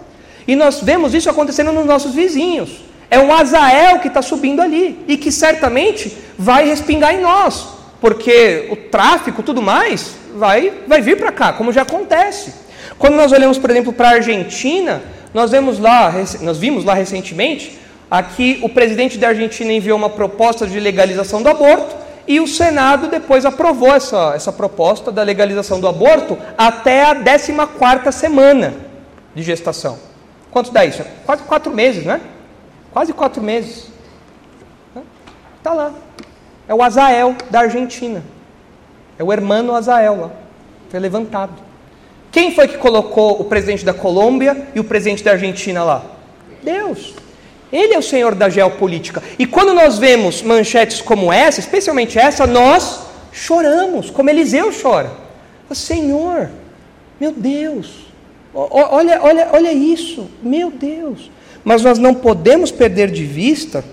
E nós vemos isso acontecendo nos nossos vizinhos. É um Azael que está subindo ali e que certamente vai respingar em nós, porque o tráfico, tudo mais, vai, vai vir para cá, como já acontece. Quando nós olhamos, por exemplo, para a Argentina, nós vemos lá, nós vimos lá recentemente, aqui o presidente da Argentina enviou uma proposta de legalização do aborto e o Senado depois aprovou essa, essa proposta da legalização do aborto até a 14 semana de gestação. Quanto dá isso? Quase quatro meses, né? Quase quatro meses. Está lá. É o Azael da Argentina. É o hermano Azael lá. Foi levantado. Quem foi que colocou o presidente da Colômbia e o presidente da Argentina lá? Deus. Ele é o senhor da geopolítica. E quando nós vemos manchetes como essa, especialmente essa, nós choramos, como Eliseu chora. Senhor, meu Deus, olha, olha, olha isso, meu Deus. Mas nós não podemos perder de vista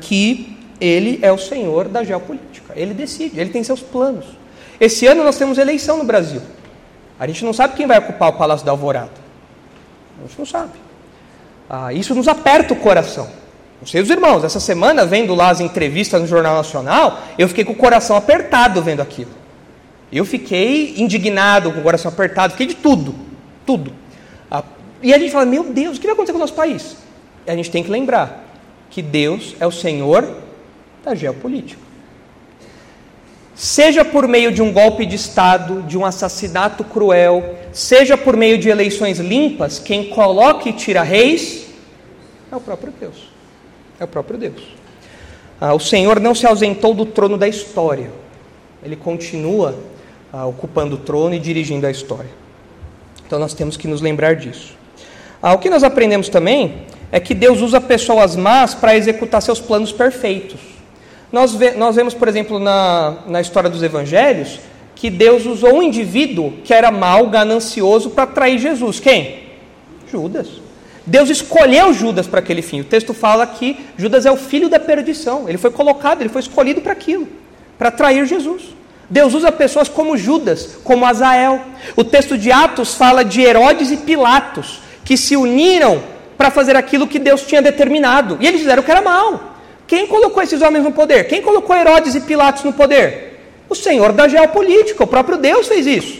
que ele é o senhor da geopolítica. Ele decide, ele tem seus planos. Esse ano nós temos eleição no Brasil. A gente não sabe quem vai ocupar o Palácio da Alvorada. A gente não sabe. Ah, isso nos aperta o coração. Não sei os irmãos, essa semana, vendo lá as entrevistas no Jornal Nacional, eu fiquei com o coração apertado vendo aquilo. Eu fiquei indignado, com o coração apertado, fiquei de tudo. Tudo. Ah, e a gente fala, meu Deus, o que vai acontecer com o nosso país? E a gente tem que lembrar que Deus é o Senhor da geopolítica. Seja por meio de um golpe de Estado, de um assassinato cruel, seja por meio de eleições limpas, quem coloca e tira reis é o próprio Deus. É o próprio Deus. Ah, o Senhor não se ausentou do trono da história, ele continua ah, ocupando o trono e dirigindo a história. Então nós temos que nos lembrar disso. Ah, o que nós aprendemos também é que Deus usa pessoas más para executar seus planos perfeitos. Nós, ve nós vemos, por exemplo, na, na história dos evangelhos, que Deus usou um indivíduo que era mau, ganancioso, para trair Jesus. Quem? Judas. Deus escolheu Judas para aquele fim. O texto fala que Judas é o filho da perdição. Ele foi colocado, ele foi escolhido para aquilo, para trair Jesus. Deus usa pessoas como Judas, como Azael. O texto de Atos fala de Herodes e Pilatos, que se uniram para fazer aquilo que Deus tinha determinado. E eles fizeram o que era mal. Quem colocou esses homens no poder? Quem colocou Herodes e Pilatos no poder? O Senhor da geopolítica, o próprio Deus fez isso.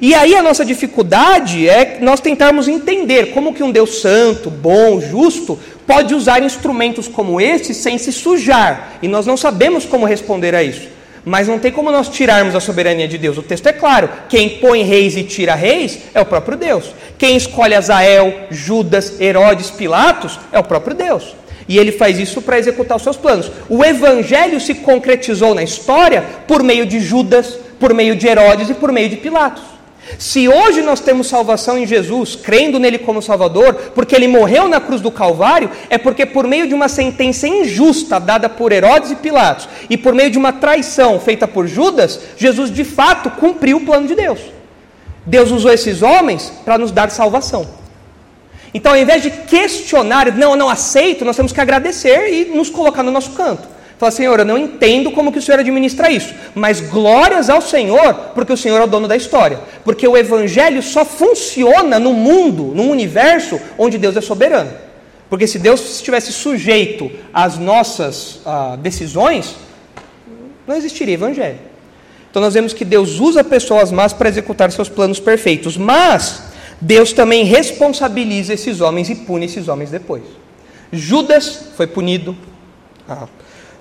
E aí a nossa dificuldade é nós tentarmos entender como que um Deus santo, bom, justo, pode usar instrumentos como esse sem se sujar. E nós não sabemos como responder a isso. Mas não tem como nós tirarmos a soberania de Deus. O texto é claro: quem põe reis e tira reis é o próprio Deus. Quem escolhe Azael, Judas, Herodes, Pilatos é o próprio Deus. E ele faz isso para executar os seus planos. O evangelho se concretizou na história por meio de Judas, por meio de Herodes e por meio de Pilatos. Se hoje nós temos salvação em Jesus, crendo nele como Salvador, porque ele morreu na cruz do Calvário, é porque por meio de uma sentença injusta dada por Herodes e Pilatos, e por meio de uma traição feita por Judas, Jesus de fato cumpriu o plano de Deus. Deus usou esses homens para nos dar salvação. Então, ao invés de questionar, não, eu não aceito, nós temos que agradecer e nos colocar no nosso canto. Fala, Senhor, eu não entendo como que o Senhor administra isso, mas glórias ao Senhor, porque o Senhor é o dono da história. Porque o Evangelho só funciona no mundo, no universo, onde Deus é soberano. Porque se Deus estivesse sujeito às nossas ah, decisões, não existiria Evangelho. Então nós vemos que Deus usa pessoas más para executar seus planos perfeitos, mas Deus também responsabiliza esses homens e pune esses homens depois. Judas foi punido. Ah,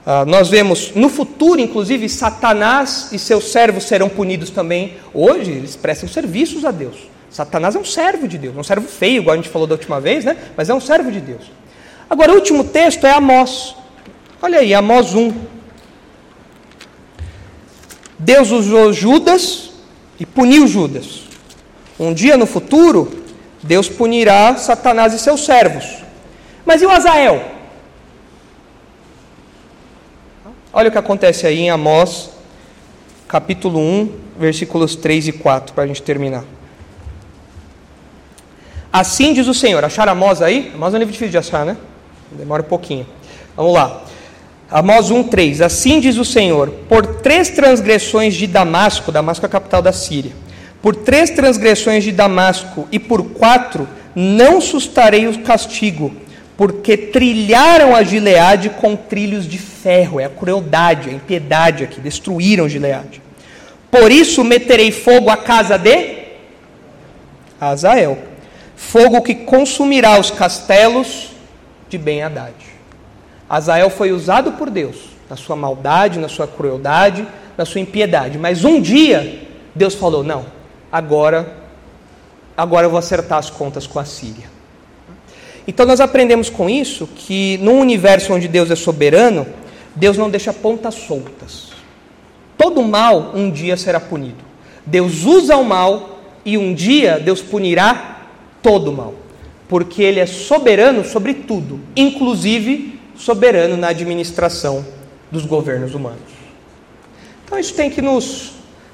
ah, nós vemos no futuro, inclusive, Satanás e seus servos serão punidos também. Hoje, eles prestam serviços a Deus. Satanás é um servo de Deus, um servo feio, igual a gente falou da última vez, né? mas é um servo de Deus. Agora, o último texto é Amós. Olha aí, Amós 1. Deus usou Judas e puniu Judas. Um dia no futuro, Deus punirá Satanás e seus servos. Mas e o Azael? Olha o que acontece aí em Amós, capítulo 1, versículos 3 e 4, para a gente terminar. Assim diz o Senhor. Acharam Amós aí? Amós é um livro difícil de achar, né? Demora um pouquinho. Vamos lá. Amós 1, 3. Assim diz o Senhor: Por três transgressões de Damasco, Damasco é a capital da Síria, por três transgressões de Damasco e por quatro, não sustarei o castigo porque trilharam a Gileade com trilhos de ferro, é a crueldade, a impiedade aqui, destruíram Gileade. Por isso meterei fogo à casa de Azael, fogo que consumirá os castelos de Ben-Hadad. Azael foi usado por Deus, na sua maldade, na sua crueldade, na sua impiedade, mas um dia Deus falou: "Não, agora agora eu vou acertar as contas com a Síria". Então nós aprendemos com isso que num universo onde Deus é soberano, Deus não deixa pontas soltas. Todo mal um dia será punido. Deus usa o mal e um dia Deus punirá todo o mal. Porque Ele é soberano sobre tudo, inclusive soberano na administração dos governos humanos. Então isso tem que nos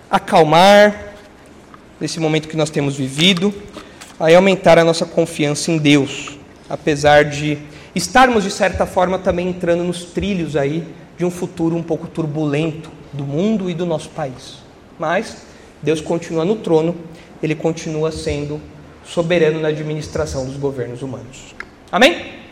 acalmar nesse momento que nós temos vivido, aí aumentar a nossa confiança em Deus apesar de estarmos, de certa forma, também entrando nos trilhos aí de um futuro um pouco turbulento do mundo e do nosso país. Mas Deus continua no trono, ele continua sendo soberano na administração dos governos humanos. Amém?